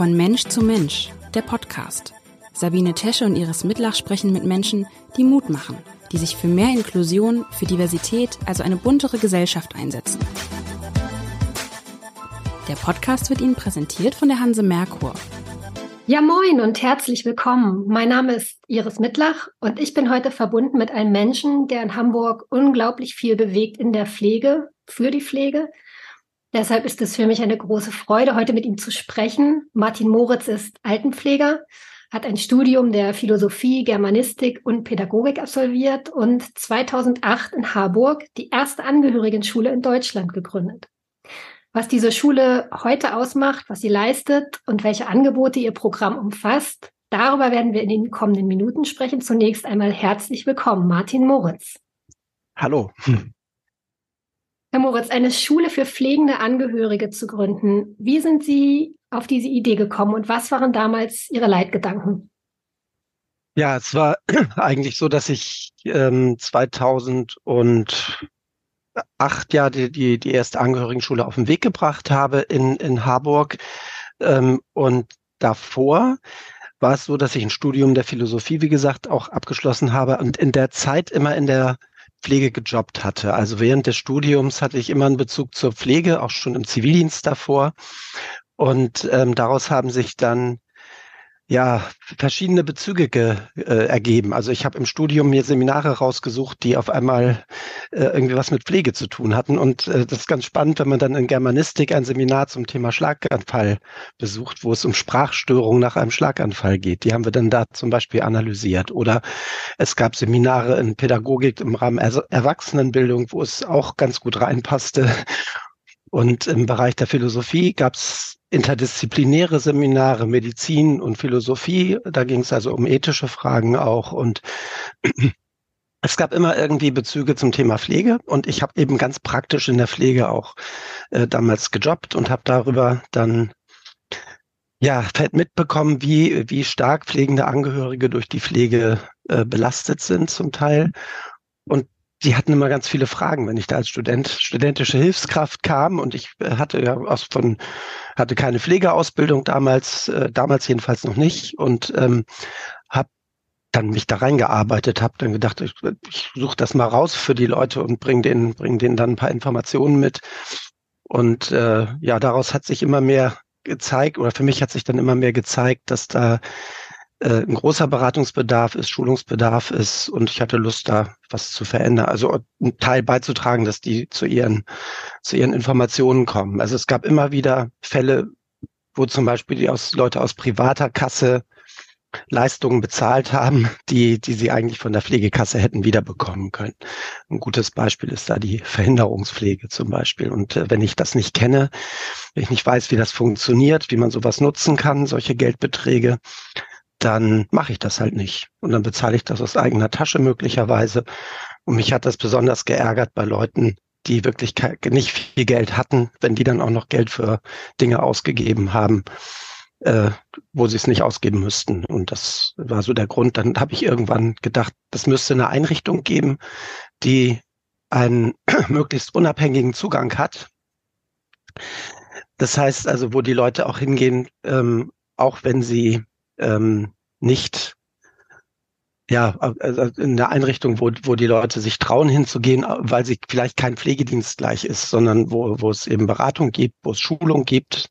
Von Mensch zu Mensch, der Podcast. Sabine Tesche und Iris Mitlach sprechen mit Menschen, die Mut machen, die sich für mehr Inklusion, für Diversität, also eine buntere Gesellschaft einsetzen. Der Podcast wird Ihnen präsentiert von der Hanse Merkur. Ja, moin und herzlich willkommen. Mein Name ist Iris Mitlach und ich bin heute verbunden mit einem Menschen, der in Hamburg unglaublich viel bewegt in der Pflege, für die Pflege. Deshalb ist es für mich eine große Freude, heute mit ihm zu sprechen. Martin Moritz ist Altenpfleger, hat ein Studium der Philosophie, Germanistik und Pädagogik absolviert und 2008 in Harburg die erste Angehörigenschule in Deutschland gegründet. Was diese Schule heute ausmacht, was sie leistet und welche Angebote ihr Programm umfasst, darüber werden wir in den kommenden Minuten sprechen. Zunächst einmal herzlich willkommen, Martin Moritz. Hallo. Herr Moritz, eine Schule für pflegende Angehörige zu gründen. Wie sind Sie auf diese Idee gekommen und was waren damals Ihre Leitgedanken? Ja, es war eigentlich so, dass ich ähm, 2000 und acht Jahre die, die, die erste Angehörigenschule auf den Weg gebracht habe in, in Harburg. Ähm, und davor war es so, dass ich ein Studium der Philosophie, wie gesagt, auch abgeschlossen habe und in der Zeit immer in der Pflege gejobbt hatte. Also während des Studiums hatte ich immer einen Bezug zur Pflege, auch schon im Zivildienst davor. Und ähm, daraus haben sich dann ja, verschiedene Bezüge ge, äh, ergeben. Also ich habe im Studium mir Seminare rausgesucht, die auf einmal äh, irgendwie was mit Pflege zu tun hatten. Und äh, das ist ganz spannend, wenn man dann in Germanistik ein Seminar zum Thema Schlaganfall besucht, wo es um Sprachstörungen nach einem Schlaganfall geht. Die haben wir dann da zum Beispiel analysiert. Oder es gab Seminare in Pädagogik im Rahmen er Erwachsenenbildung, wo es auch ganz gut reinpasste. Und im Bereich der Philosophie gab es interdisziplinäre Seminare, Medizin und Philosophie. Da ging es also um ethische Fragen auch. Und es gab immer irgendwie Bezüge zum Thema Pflege. Und ich habe eben ganz praktisch in der Pflege auch äh, damals gejobbt und habe darüber dann ja, mitbekommen, wie, wie stark pflegende Angehörige durch die Pflege äh, belastet sind zum Teil. Und die hatten immer ganz viele Fragen, wenn ich da als Student, studentische Hilfskraft kam und ich äh, hatte ja aus von, hatte keine Pflegeausbildung damals, äh, damals jedenfalls noch nicht und ähm, habe dann mich da reingearbeitet, habe dann gedacht, ich, ich suche das mal raus für die Leute und bring denen, bring denen dann ein paar Informationen mit. Und äh, ja, daraus hat sich immer mehr gezeigt, oder für mich hat sich dann immer mehr gezeigt, dass da äh, ein großer Beratungsbedarf ist, Schulungsbedarf ist und ich hatte Lust, da was zu verändern. Also einen Teil beizutragen, dass die zu ihren, zu ihren Informationen kommen. Also es gab immer wieder Fälle, wo zum Beispiel die aus, Leute aus privater Kasse Leistungen bezahlt haben, die, die sie eigentlich von der Pflegekasse hätten wiederbekommen können. Ein gutes Beispiel ist da die Verhinderungspflege zum Beispiel. Und äh, wenn ich das nicht kenne, wenn ich nicht weiß, wie das funktioniert, wie man sowas nutzen kann, solche Geldbeträge, dann mache ich das halt nicht. Und dann bezahle ich das aus eigener Tasche möglicherweise. Und mich hat das besonders geärgert bei Leuten, die wirklich nicht viel Geld hatten, wenn die dann auch noch Geld für Dinge ausgegeben haben, äh, wo sie es nicht ausgeben müssten. Und das war so der Grund. Dann habe ich irgendwann gedacht, das müsste eine Einrichtung geben, die einen möglichst unabhängigen Zugang hat. Das heißt also, wo die Leute auch hingehen, ähm, auch wenn sie ähm, nicht ja, also in der Einrichtung, wo, wo die Leute sich trauen hinzugehen, weil sie vielleicht kein Pflegedienst gleich ist, sondern wo, wo es eben Beratung gibt, wo es Schulung gibt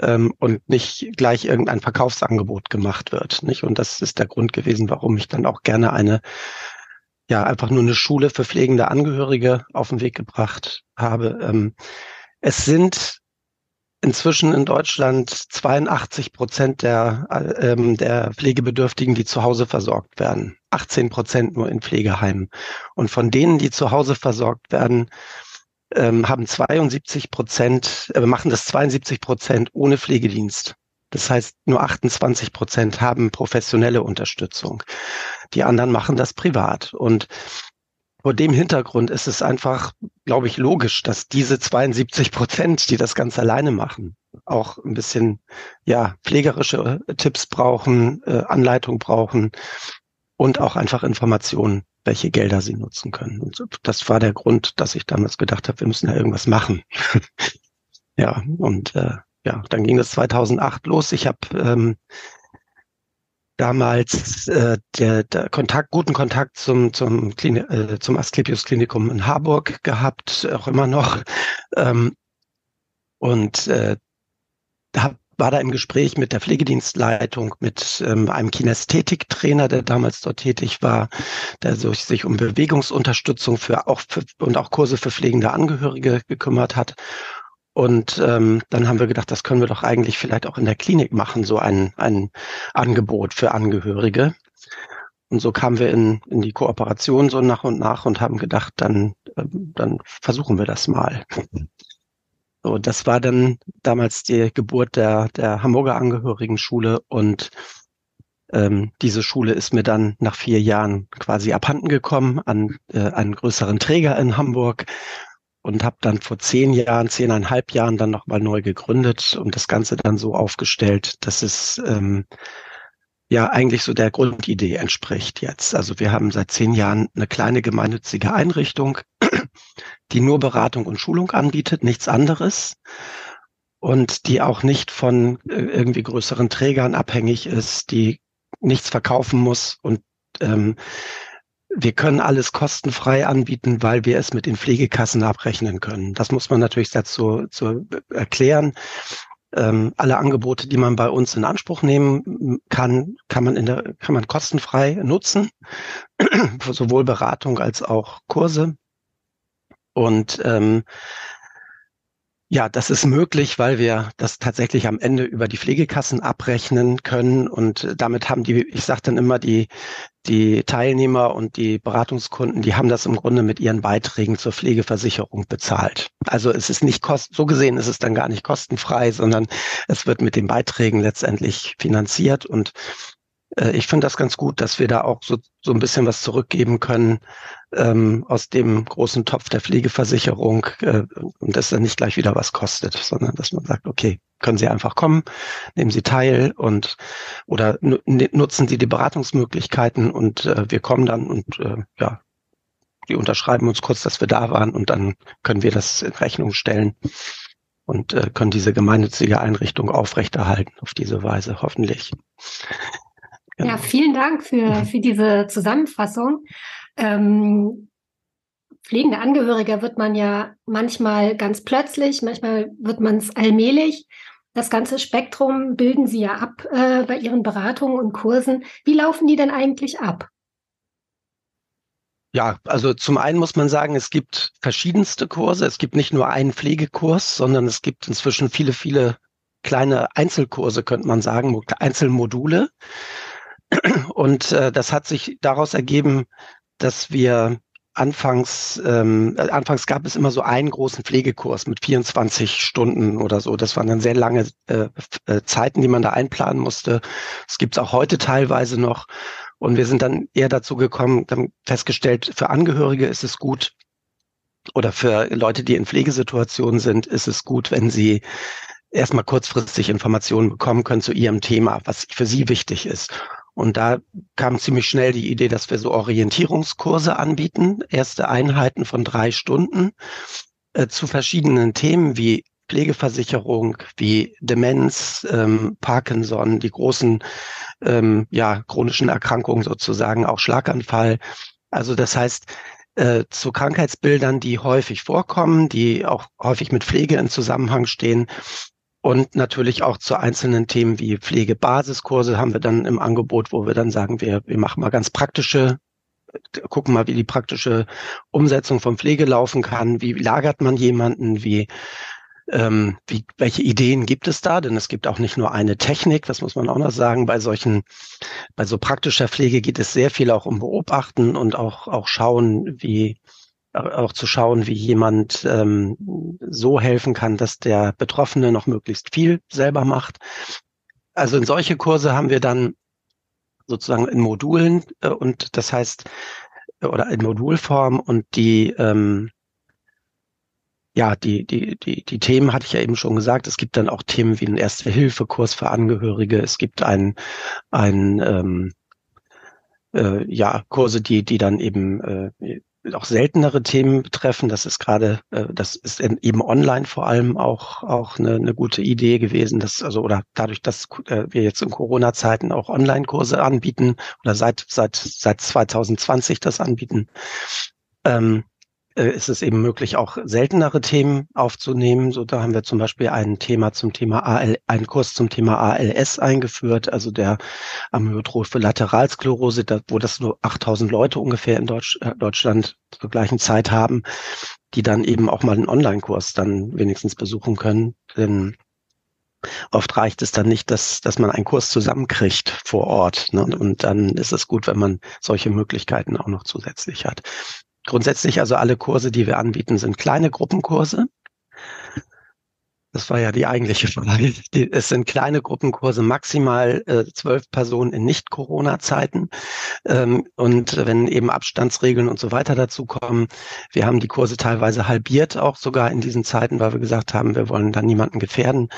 ähm, und nicht gleich irgendein Verkaufsangebot gemacht wird. Nicht? Und das ist der Grund gewesen, warum ich dann auch gerne eine, ja, einfach nur eine Schule für pflegende Angehörige auf den Weg gebracht habe. Ähm, es sind inzwischen in Deutschland 82 Prozent der, ähm, der Pflegebedürftigen, die zu Hause versorgt werden. 18 Prozent nur in Pflegeheimen. Und von denen, die zu Hause versorgt werden, ähm, haben 72 Prozent, äh, machen das 72 Prozent ohne Pflegedienst. Das heißt, nur 28 Prozent haben professionelle Unterstützung. Die anderen machen das privat. Und vor dem Hintergrund ist es einfach, glaube ich, logisch, dass diese 72 Prozent, die das ganz alleine machen, auch ein bisschen ja pflegerische Tipps brauchen, äh, Anleitung brauchen und auch einfach Informationen, welche Gelder sie nutzen können. Und das war der Grund, dass ich damals gedacht habe, wir müssen da irgendwas machen. ja, und äh, ja, dann ging das 2008 los. Ich habe ähm, damals äh, der, der Kontakt, guten Kontakt zum zum, Klini äh, zum Asklepios Klinikum in Harburg gehabt, auch immer noch. Ähm, und äh, hab, war da im Gespräch mit der Pflegedienstleitung, mit ähm, einem Kinästhetiktrainer, der damals dort tätig war, der so, sich um Bewegungsunterstützung für auch für, und auch Kurse für pflegende Angehörige gekümmert hat. Und ähm, dann haben wir gedacht, das können wir doch eigentlich vielleicht auch in der Klinik machen, so ein, ein Angebot für Angehörige. Und so kamen wir in, in die Kooperation so nach und nach und haben gedacht, dann, ähm, dann versuchen wir das mal. So, das war dann damals die Geburt der, der Hamburger Angehörigenschule und ähm, diese Schule ist mir dann nach vier Jahren quasi abhanden gekommen an äh, einen größeren Träger in Hamburg und habe dann vor zehn Jahren, zehneinhalb Jahren dann nochmal neu gegründet und das Ganze dann so aufgestellt, dass es ähm, ja eigentlich so der Grundidee entspricht jetzt. Also wir haben seit zehn Jahren eine kleine gemeinnützige Einrichtung, die nur Beratung und Schulung anbietet, nichts anderes und die auch nicht von äh, irgendwie größeren Trägern abhängig ist, die nichts verkaufen muss und ähm, wir können alles kostenfrei anbieten, weil wir es mit den Pflegekassen abrechnen können. Das muss man natürlich dazu zu erklären. Ähm, alle Angebote, die man bei uns in Anspruch nehmen kann, kann man in der, kann man kostenfrei nutzen. Sowohl Beratung als auch Kurse. Und ähm, ja, das ist möglich, weil wir das tatsächlich am Ende über die Pflegekassen abrechnen können und damit haben die, ich sage dann immer, die, die Teilnehmer und die Beratungskunden, die haben das im Grunde mit ihren Beiträgen zur Pflegeversicherung bezahlt. Also es ist nicht kost, so gesehen ist es dann gar nicht kostenfrei, sondern es wird mit den Beiträgen letztendlich finanziert und äh, ich finde das ganz gut, dass wir da auch so, so ein bisschen was zurückgeben können ähm, aus dem großen Topf der Pflegeversicherung äh, und dass dann nicht gleich wieder was kostet, sondern dass man sagt, okay, können Sie einfach kommen, nehmen Sie teil und oder nutzen Sie die Beratungsmöglichkeiten und äh, wir kommen dann und äh, ja, die unterschreiben uns kurz, dass wir da waren und dann können wir das in Rechnung stellen und äh, können diese gemeinnützige Einrichtung aufrechterhalten auf diese Weise, hoffentlich. Genau. Ja, vielen Dank für, für diese Zusammenfassung. Ähm, pflegende Angehörige wird man ja manchmal ganz plötzlich, manchmal wird man es allmählich. Das ganze Spektrum bilden Sie ja ab äh, bei Ihren Beratungen und Kursen. Wie laufen die denn eigentlich ab? Ja, also zum einen muss man sagen, es gibt verschiedenste Kurse. Es gibt nicht nur einen Pflegekurs, sondern es gibt inzwischen viele, viele kleine Einzelkurse, könnte man sagen, Einzelmodule. Und äh, das hat sich daraus ergeben, dass wir anfangs, ähm, äh, anfangs gab es immer so einen großen Pflegekurs mit 24 Stunden oder so. Das waren dann sehr lange äh, äh, Zeiten, die man da einplanen musste. Das gibt es auch heute teilweise noch. Und wir sind dann eher dazu gekommen, dann festgestellt, für Angehörige ist es gut oder für Leute, die in Pflegesituationen sind, ist es gut, wenn sie erstmal kurzfristig Informationen bekommen können zu ihrem Thema, was für sie wichtig ist. Und da kam ziemlich schnell die Idee, dass wir so Orientierungskurse anbieten, erste Einheiten von drei Stunden äh, zu verschiedenen Themen wie Pflegeversicherung, wie Demenz, ähm, Parkinson, die großen ähm, ja, chronischen Erkrankungen sozusagen, auch Schlaganfall. Also das heißt, äh, zu Krankheitsbildern, die häufig vorkommen, die auch häufig mit Pflege in Zusammenhang stehen, und natürlich auch zu einzelnen Themen wie Pflegebasiskurse haben wir dann im Angebot, wo wir dann sagen, wir, wir machen mal ganz praktische, gucken mal, wie die praktische Umsetzung von Pflege laufen kann, wie lagert man jemanden, wie ähm, wie, welche Ideen gibt es da? Denn es gibt auch nicht nur eine Technik, das muss man auch noch sagen. Bei solchen, bei so praktischer Pflege geht es sehr viel auch um Beobachten und auch, auch schauen, wie, auch zu schauen, wie jemand ähm, so helfen kann, dass der Betroffene noch möglichst viel selber macht. Also in solche Kurse haben wir dann sozusagen in Modulen äh, und das heißt oder in Modulform und die ähm, ja, die, die, die, die Themen hatte ich ja eben schon gesagt. Es gibt dann auch Themen wie einen Erste-Hilfe-Kurs für Angehörige. Es gibt ein, ein ähm, äh, ja, Kurse, die, die dann eben äh, auch seltenere Themen betreffen. Das ist gerade, äh, das ist eben online vor allem auch auch eine, eine gute Idee gewesen, dass also oder dadurch, dass äh, wir jetzt in Corona-Zeiten auch Online-Kurse anbieten oder seit seit seit 2020 das anbieten, ähm, äh, ist es eben möglich, auch seltenere Themen aufzunehmen. So, da haben wir zum Beispiel ein Thema zum Thema AL, einen Kurs zum Thema ALS eingeführt, also der Amyotrophe Lateralsklerose, da, wo das nur 8000 Leute ungefähr in Deutsch, äh, Deutschland zur gleichen Zeit haben, die dann eben auch mal einen Online-Kurs dann wenigstens besuchen können. Denn Oft reicht es dann nicht, dass, dass man einen Kurs zusammenkriegt vor Ort. Ne? Und dann ist es gut, wenn man solche Möglichkeiten auch noch zusätzlich hat. Grundsätzlich also alle Kurse, die wir anbieten, sind kleine Gruppenkurse. Das war ja die eigentliche Frage. Es sind kleine Gruppenkurse, maximal äh, zwölf Personen in Nicht-Corona-Zeiten. Ähm, und wenn eben Abstandsregeln und so weiter dazu kommen, wir haben die Kurse teilweise halbiert, auch sogar in diesen Zeiten, weil wir gesagt haben, wir wollen da niemanden gefährden.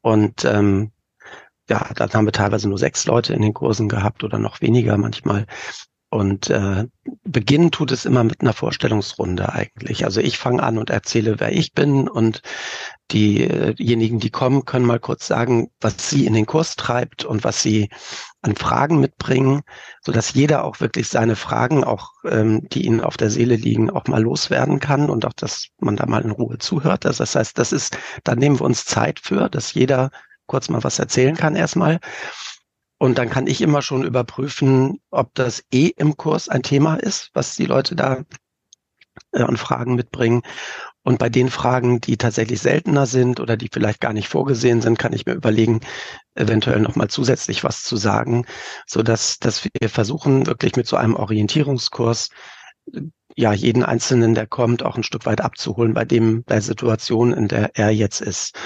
Und ähm, ja, dann haben wir teilweise nur sechs Leute in den Kursen gehabt oder noch weniger manchmal. Und äh, beginnen tut es immer mit einer Vorstellungsrunde eigentlich. Also ich fange an und erzähle, wer ich bin und diejenigen, die kommen, können mal kurz sagen, was sie in den Kurs treibt und was sie an Fragen mitbringen, so dass jeder auch wirklich seine Fragen, auch ähm, die ihnen auf der Seele liegen, auch mal loswerden kann und auch, dass man da mal in Ruhe zuhört. Das heißt, das ist, da nehmen wir uns Zeit für, dass jeder kurz mal was erzählen kann erstmal. Und dann kann ich immer schon überprüfen, ob das eh im Kurs ein Thema ist, was die Leute da äh, an Fragen mitbringen. Und bei den Fragen, die tatsächlich seltener sind oder die vielleicht gar nicht vorgesehen sind, kann ich mir überlegen, eventuell nochmal zusätzlich was zu sagen, so dass, dass wir versuchen, wirklich mit so einem Orientierungskurs ja, jeden Einzelnen, der kommt, auch ein Stück weit abzuholen bei dem, der Situation, in der er jetzt ist.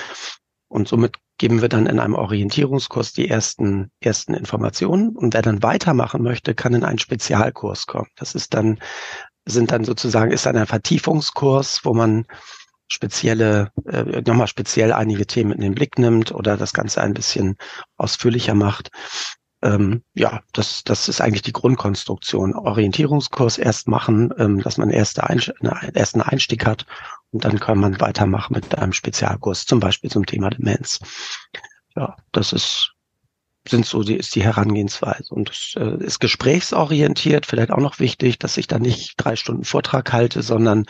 Und somit geben wir dann in einem Orientierungskurs die ersten, ersten Informationen. Und wer dann weitermachen möchte, kann in einen Spezialkurs kommen. Das ist dann, sind dann sozusagen, ist dann ein Vertiefungskurs, wo man spezielle, äh, nochmal speziell einige Themen in den Blick nimmt oder das Ganze ein bisschen ausführlicher macht. Ähm, ja, das, das ist eigentlich die Grundkonstruktion. Orientierungskurs erst machen, ähm, dass man erste Einst einen ersten Einstieg hat und dann kann man weitermachen mit einem Spezialkurs, zum Beispiel zum Thema Demenz. Ja, das ist, sind so die, ist die Herangehensweise. Und es äh, ist gesprächsorientiert, vielleicht auch noch wichtig, dass ich da nicht drei Stunden Vortrag halte, sondern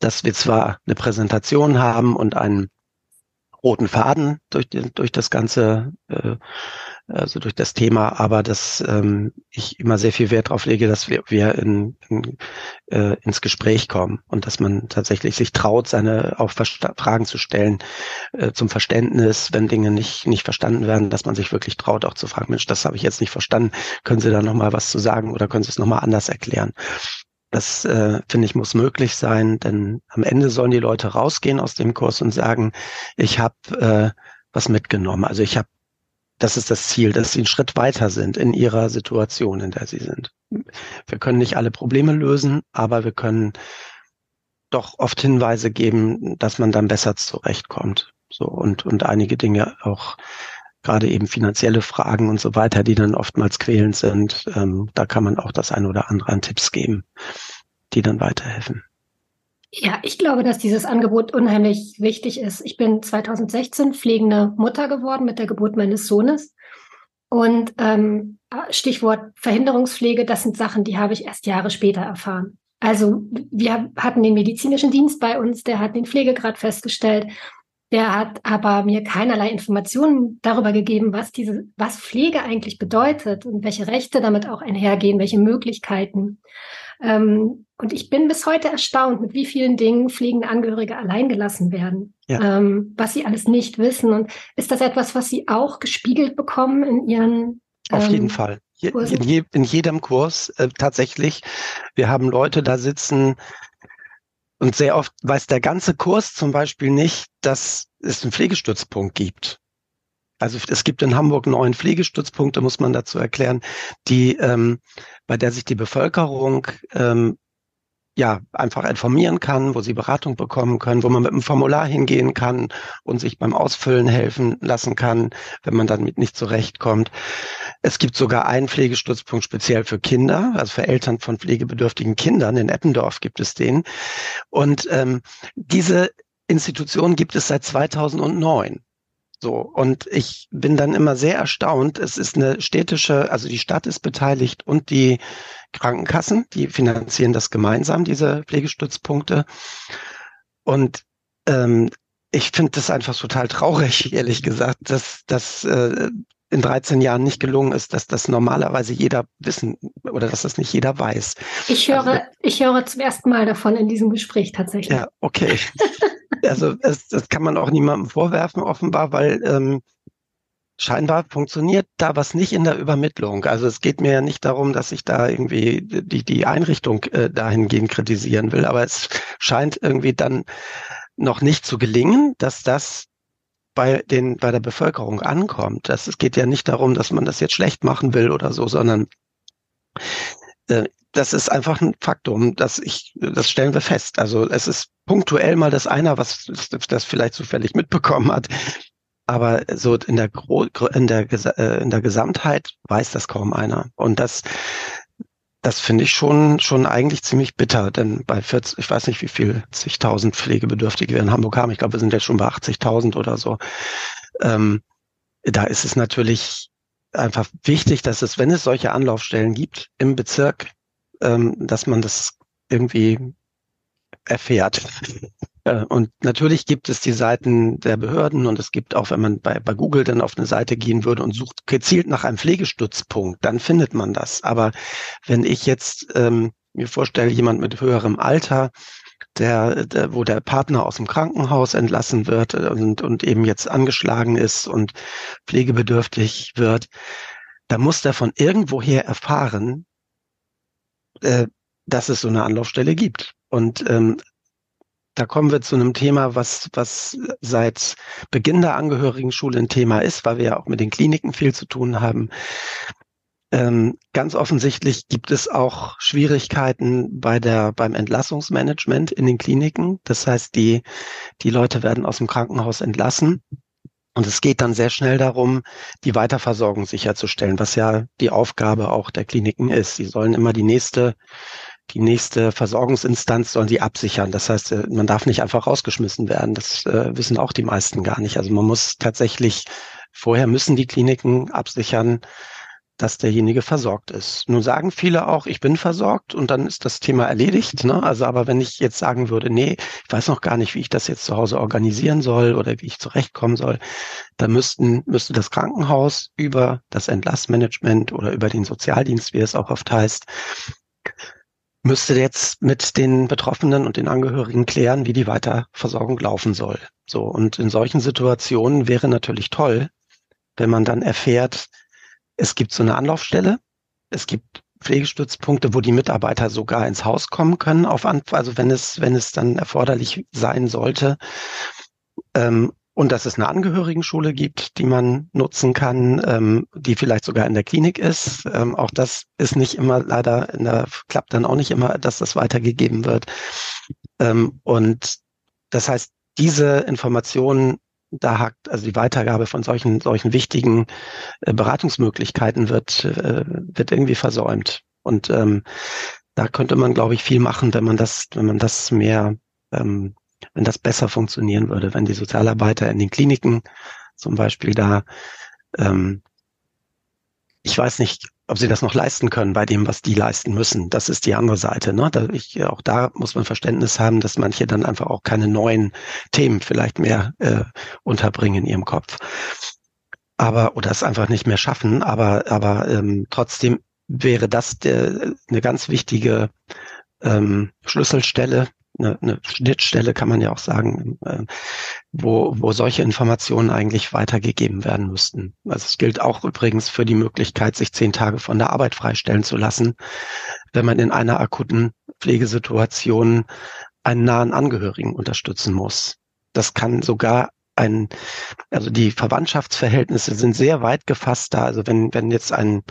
dass wir zwar eine Präsentation haben und einen roten Faden durch, die, durch das ganze äh, also durch das Thema, aber dass ähm, ich immer sehr viel Wert darauf lege, dass wir, wir in, in, äh, ins Gespräch kommen und dass man tatsächlich sich traut, seine auch Fragen zu stellen äh, zum Verständnis, wenn Dinge nicht nicht verstanden werden, dass man sich wirklich traut, auch zu fragen, Mensch, das habe ich jetzt nicht verstanden, können Sie da noch mal was zu sagen oder können Sie es noch mal anders erklären? Das äh, finde ich muss möglich sein, denn am Ende sollen die Leute rausgehen aus dem Kurs und sagen, ich habe äh, was mitgenommen. Also ich habe das ist das Ziel, dass sie einen Schritt weiter sind in ihrer Situation, in der sie sind. Wir können nicht alle Probleme lösen, aber wir können doch oft Hinweise geben, dass man dann besser zurechtkommt. So und, und einige Dinge auch gerade eben finanzielle Fragen und so weiter, die dann oftmals quälend sind, ähm, da kann man auch das ein oder andere an Tipps geben, die dann weiterhelfen. Ja, ich glaube, dass dieses Angebot unheimlich wichtig ist. Ich bin 2016 pflegende Mutter geworden mit der Geburt meines Sohnes. Und ähm, Stichwort Verhinderungspflege, das sind Sachen, die habe ich erst Jahre später erfahren. Also wir hatten den medizinischen Dienst bei uns, der hat den Pflegegrad festgestellt. Der hat aber mir keinerlei Informationen darüber gegeben, was diese, was Pflege eigentlich bedeutet und welche Rechte damit auch einhergehen, welche Möglichkeiten. Ähm, und ich bin bis heute erstaunt, mit wie vielen Dingen pflegende Angehörige alleingelassen werden, ja. ähm, was sie alles nicht wissen. Und ist das etwas, was Sie auch gespiegelt bekommen in Ihren auf jeden ähm, Fall. in, je, in, jedem Kurs äh, tatsächlich. Wir haben Leute da sitzen und sehr oft weiß der ganze Kurs zum Beispiel nicht, dass es einen Pflegestützpunkt gibt. Also es gibt in Hamburg neun Pflegestützpunkte, muss man dazu erklären, die ähm, bei der sich die Bevölkerung ähm, ja einfach informieren kann, wo sie Beratung bekommen können, wo man mit einem Formular hingehen kann und sich beim Ausfüllen helfen lassen kann, wenn man dann mit nicht zurechtkommt. Es gibt sogar einen Pflegestützpunkt speziell für Kinder, also für Eltern von pflegebedürftigen Kindern. In Eppendorf gibt es den. Und ähm, diese Institution gibt es seit 2009. So, und ich bin dann immer sehr erstaunt. Es ist eine städtische, also die Stadt ist beteiligt und die Krankenkassen, die finanzieren das gemeinsam, diese Pflegestützpunkte. Und ähm, ich finde das einfach total traurig, ehrlich gesagt, dass, dass äh, in 13 Jahren nicht gelungen ist, dass das normalerweise jeder wissen oder dass das nicht jeder weiß. Ich höre, also, ich höre zum ersten Mal davon in diesem Gespräch tatsächlich. Ja, okay. also es, das kann man auch niemandem vorwerfen, offenbar, weil ähm, scheinbar funktioniert da was nicht in der Übermittlung. Also es geht mir ja nicht darum, dass ich da irgendwie die, die Einrichtung äh, dahingehend kritisieren will, aber es scheint irgendwie dann noch nicht zu gelingen, dass das bei den, bei der Bevölkerung ankommt. Das, es geht ja nicht darum, dass man das jetzt schlecht machen will oder so, sondern äh, das ist einfach ein Faktum, dass ich, das stellen wir fest. Also es ist punktuell mal das einer, was das vielleicht zufällig mitbekommen hat. Aber so in der, Gro in der, äh, in der Gesamtheit weiß das kaum einer. Und das, das finde ich schon, schon eigentlich ziemlich bitter, denn bei 40, ich weiß nicht, wie viel zigtausend Pflegebedürftige wir in Hamburg haben. Ich glaube, wir sind jetzt schon bei 80.000 oder so. Ähm, da ist es natürlich einfach wichtig, dass es, wenn es solche Anlaufstellen gibt im Bezirk, ähm, dass man das irgendwie erfährt. Äh, und natürlich gibt es die Seiten der Behörden und es gibt auch, wenn man bei, bei Google dann auf eine Seite gehen würde und sucht gezielt nach einem Pflegestützpunkt, dann findet man das. Aber wenn ich jetzt ähm, mir vorstelle, jemand mit höherem Alter, der, der, wo der Partner aus dem Krankenhaus entlassen wird und, und eben jetzt angeschlagen ist und pflegebedürftig wird, da muss der von irgendwoher erfahren, äh, dass es so eine Anlaufstelle gibt. Und ähm, da kommen wir zu einem Thema, was, was seit Beginn der Angehörigenschule ein Thema ist, weil wir ja auch mit den Kliniken viel zu tun haben. Ähm, ganz offensichtlich gibt es auch Schwierigkeiten bei der, beim Entlassungsmanagement in den Kliniken. Das heißt, die, die Leute werden aus dem Krankenhaus entlassen. Und es geht dann sehr schnell darum, die Weiterversorgung sicherzustellen, was ja die Aufgabe auch der Kliniken ist. Sie sollen immer die nächste die nächste Versorgungsinstanz sollen sie absichern. Das heißt, äh, man darf nicht einfach rausgeschmissen werden. Das äh, wissen auch die meisten gar nicht. Also man muss tatsächlich, vorher müssen die Kliniken absichern, dass derjenige versorgt ist. Nun sagen viele auch, ich bin versorgt und dann ist das Thema erledigt. Ne? Also aber wenn ich jetzt sagen würde, nee, ich weiß noch gar nicht, wie ich das jetzt zu Hause organisieren soll oder wie ich zurechtkommen soll, dann müssten, müsste das Krankenhaus über das Entlassmanagement oder über den Sozialdienst, wie es auch oft heißt, müsste jetzt mit den Betroffenen und den Angehörigen klären, wie die Weiterversorgung laufen soll. So. Und in solchen Situationen wäre natürlich toll, wenn man dann erfährt, es gibt so eine Anlaufstelle, es gibt Pflegestützpunkte, wo die Mitarbeiter sogar ins Haus kommen können, auf also wenn es, wenn es dann erforderlich sein sollte. Ähm, und dass es eine Angehörigenschule gibt, die man nutzen kann, ähm, die vielleicht sogar in der Klinik ist. Ähm, auch das ist nicht immer leider, in der, klappt dann auch nicht immer, dass das weitergegeben wird. Ähm, und das heißt, diese Informationen, da hakt, also die Weitergabe von solchen, solchen wichtigen äh, Beratungsmöglichkeiten wird, äh, wird irgendwie versäumt. Und ähm, da könnte man, glaube ich, viel machen, wenn man das, wenn man das mehr ähm, wenn das besser funktionieren würde, wenn die Sozialarbeiter in den Kliniken zum Beispiel da, ähm, ich weiß nicht, ob sie das noch leisten können bei dem, was die leisten müssen. Das ist die andere Seite. Ne? Da ich, auch da muss man Verständnis haben, dass manche dann einfach auch keine neuen Themen vielleicht mehr äh, unterbringen in ihrem Kopf. Aber, oder es einfach nicht mehr schaffen. Aber, aber ähm, trotzdem wäre das der, eine ganz wichtige ähm, Schlüsselstelle, eine, eine Schnittstelle, kann man ja auch sagen, äh, wo, wo solche Informationen eigentlich weitergegeben werden müssten. Also es gilt auch übrigens für die Möglichkeit, sich zehn Tage von der Arbeit freistellen zu lassen, wenn man in einer akuten Pflegesituation einen nahen Angehörigen unterstützen muss. Das kann sogar ein, also die Verwandtschaftsverhältnisse sind sehr weit gefasst da. Also wenn, wenn jetzt ein,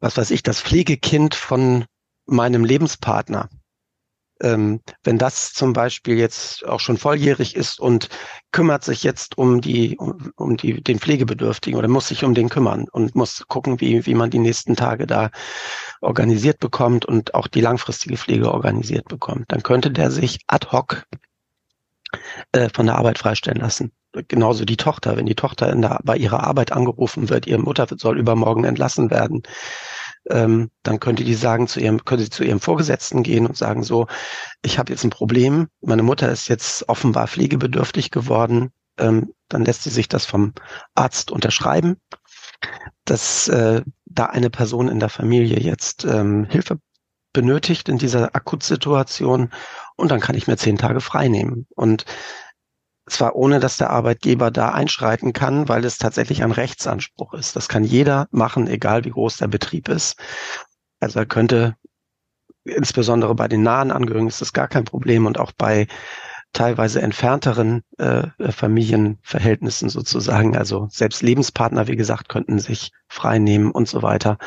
was weiß ich, das Pflegekind von meinem Lebenspartner ähm, wenn das zum Beispiel jetzt auch schon volljährig ist und kümmert sich jetzt um die, um, um die, den Pflegebedürftigen oder muss sich um den kümmern und muss gucken, wie, wie man die nächsten Tage da organisiert bekommt und auch die langfristige Pflege organisiert bekommt, dann könnte der sich ad hoc äh, von der Arbeit freistellen lassen. Genauso die Tochter, wenn die Tochter in der, bei ihrer Arbeit angerufen wird, ihre Mutter soll übermorgen entlassen werden, ähm, dann könnte die sagen zu ihrem, könnte sie zu ihrem Vorgesetzten gehen und sagen so, ich habe jetzt ein Problem, meine Mutter ist jetzt offenbar pflegebedürftig geworden, ähm, dann lässt sie sich das vom Arzt unterschreiben, dass äh, da eine Person in der Familie jetzt ähm, Hilfe benötigt in dieser Akutsituation und dann kann ich mir zehn Tage frei nehmen. Und zwar ohne, dass der Arbeitgeber da einschreiten kann, weil es tatsächlich ein Rechtsanspruch ist. Das kann jeder machen, egal wie groß der Betrieb ist. Also er könnte, insbesondere bei den nahen Angehörigen ist das gar kein Problem und auch bei teilweise entfernteren äh, Familienverhältnissen sozusagen, also selbst Lebenspartner, wie gesagt, könnten sich frei nehmen und so weiter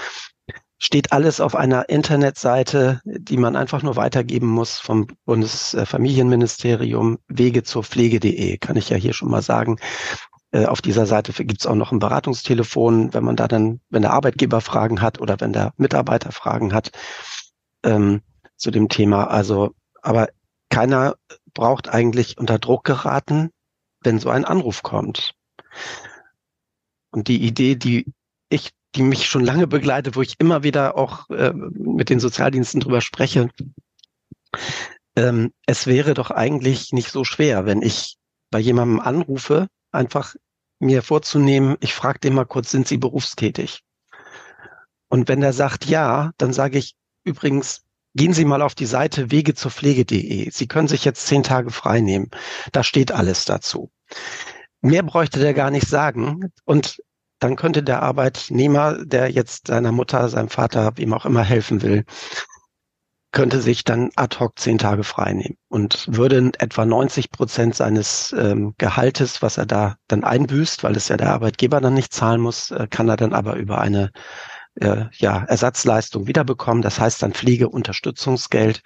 steht alles auf einer Internetseite, die man einfach nur weitergeben muss vom Bundesfamilienministerium wege zur Pflege.de, kann ich ja hier schon mal sagen. Äh, auf dieser Seite gibt es auch noch ein Beratungstelefon, wenn man da dann, wenn der Arbeitgeber Fragen hat oder wenn der Mitarbeiter Fragen hat ähm, zu dem Thema. Also, aber keiner braucht eigentlich unter Druck geraten, wenn so ein Anruf kommt. Und die Idee, die ich die mich schon lange begleitet, wo ich immer wieder auch äh, mit den Sozialdiensten drüber spreche. Ähm, es wäre doch eigentlich nicht so schwer, wenn ich bei jemandem anrufe, einfach mir vorzunehmen, ich frage den mal kurz, sind Sie berufstätig? Und wenn er sagt ja, dann sage ich übrigens, gehen Sie mal auf die Seite wege zur Pflege.de. Sie können sich jetzt zehn Tage frei nehmen. Da steht alles dazu. Mehr bräuchte der gar nicht sagen. Und dann könnte der Arbeitnehmer, der jetzt seiner Mutter, seinem Vater, wem auch immer helfen will, könnte sich dann ad hoc zehn Tage frei nehmen und würde etwa 90 Prozent seines ähm, Gehaltes, was er da dann einbüßt, weil es ja der Arbeitgeber dann nicht zahlen muss, äh, kann er dann aber über eine äh, ja, Ersatzleistung wiederbekommen. Das heißt dann Pflegeunterstützungsgeld.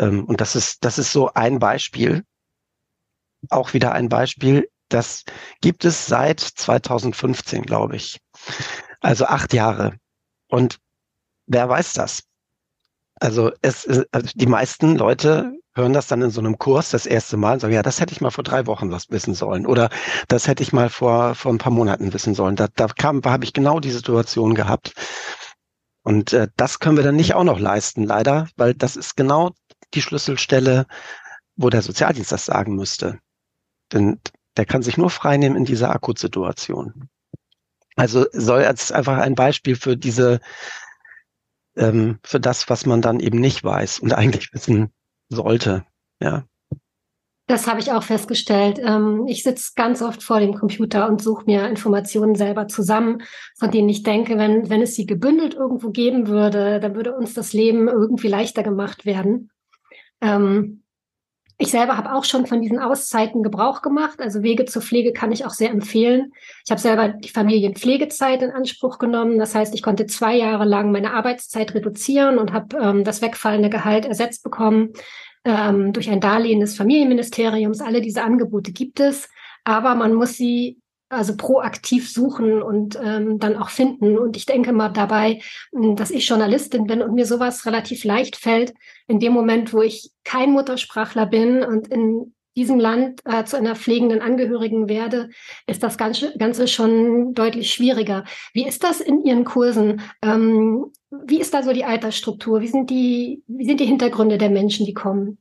Ähm, und das ist, das ist so ein Beispiel. Auch wieder ein Beispiel, das gibt es seit 2015, glaube ich. Also acht Jahre. Und wer weiß das? Also es, also die meisten Leute hören das dann in so einem Kurs das erste Mal und sagen, ja, das hätte ich mal vor drei Wochen was wissen sollen oder das hätte ich mal vor, vor ein paar Monaten wissen sollen. Da, da kam, da habe ich genau die Situation gehabt. Und äh, das können wir dann nicht auch noch leisten, leider, weil das ist genau die Schlüsselstelle, wo der Sozialdienst das sagen müsste. Denn der kann sich nur freinehmen in dieser Akutsituation. Also soll als einfach ein Beispiel für diese, ähm, für das, was man dann eben nicht weiß und eigentlich wissen sollte. Ja. Das habe ich auch festgestellt. Ähm, ich sitze ganz oft vor dem Computer und suche mir Informationen selber zusammen, von denen ich denke, wenn, wenn es sie gebündelt irgendwo geben würde, dann würde uns das Leben irgendwie leichter gemacht werden. Ähm, ich selber habe auch schon von diesen Auszeiten Gebrauch gemacht. Also Wege zur Pflege kann ich auch sehr empfehlen. Ich habe selber die Familienpflegezeit in Anspruch genommen. Das heißt, ich konnte zwei Jahre lang meine Arbeitszeit reduzieren und habe ähm, das wegfallende Gehalt ersetzt bekommen ähm, durch ein Darlehen des Familienministeriums. Alle diese Angebote gibt es, aber man muss sie also proaktiv suchen und ähm, dann auch finden. Und ich denke mal dabei, hm, dass ich Journalistin bin und mir sowas relativ leicht fällt, in dem Moment, wo ich kein Muttersprachler bin und in diesem Land äh, zu einer pflegenden Angehörigen werde, ist das Ganze, Ganze schon deutlich schwieriger. Wie ist das in Ihren Kursen? Ähm, wie ist da so die Altersstruktur? Wie sind die, wie sind die Hintergründe der Menschen, die kommen?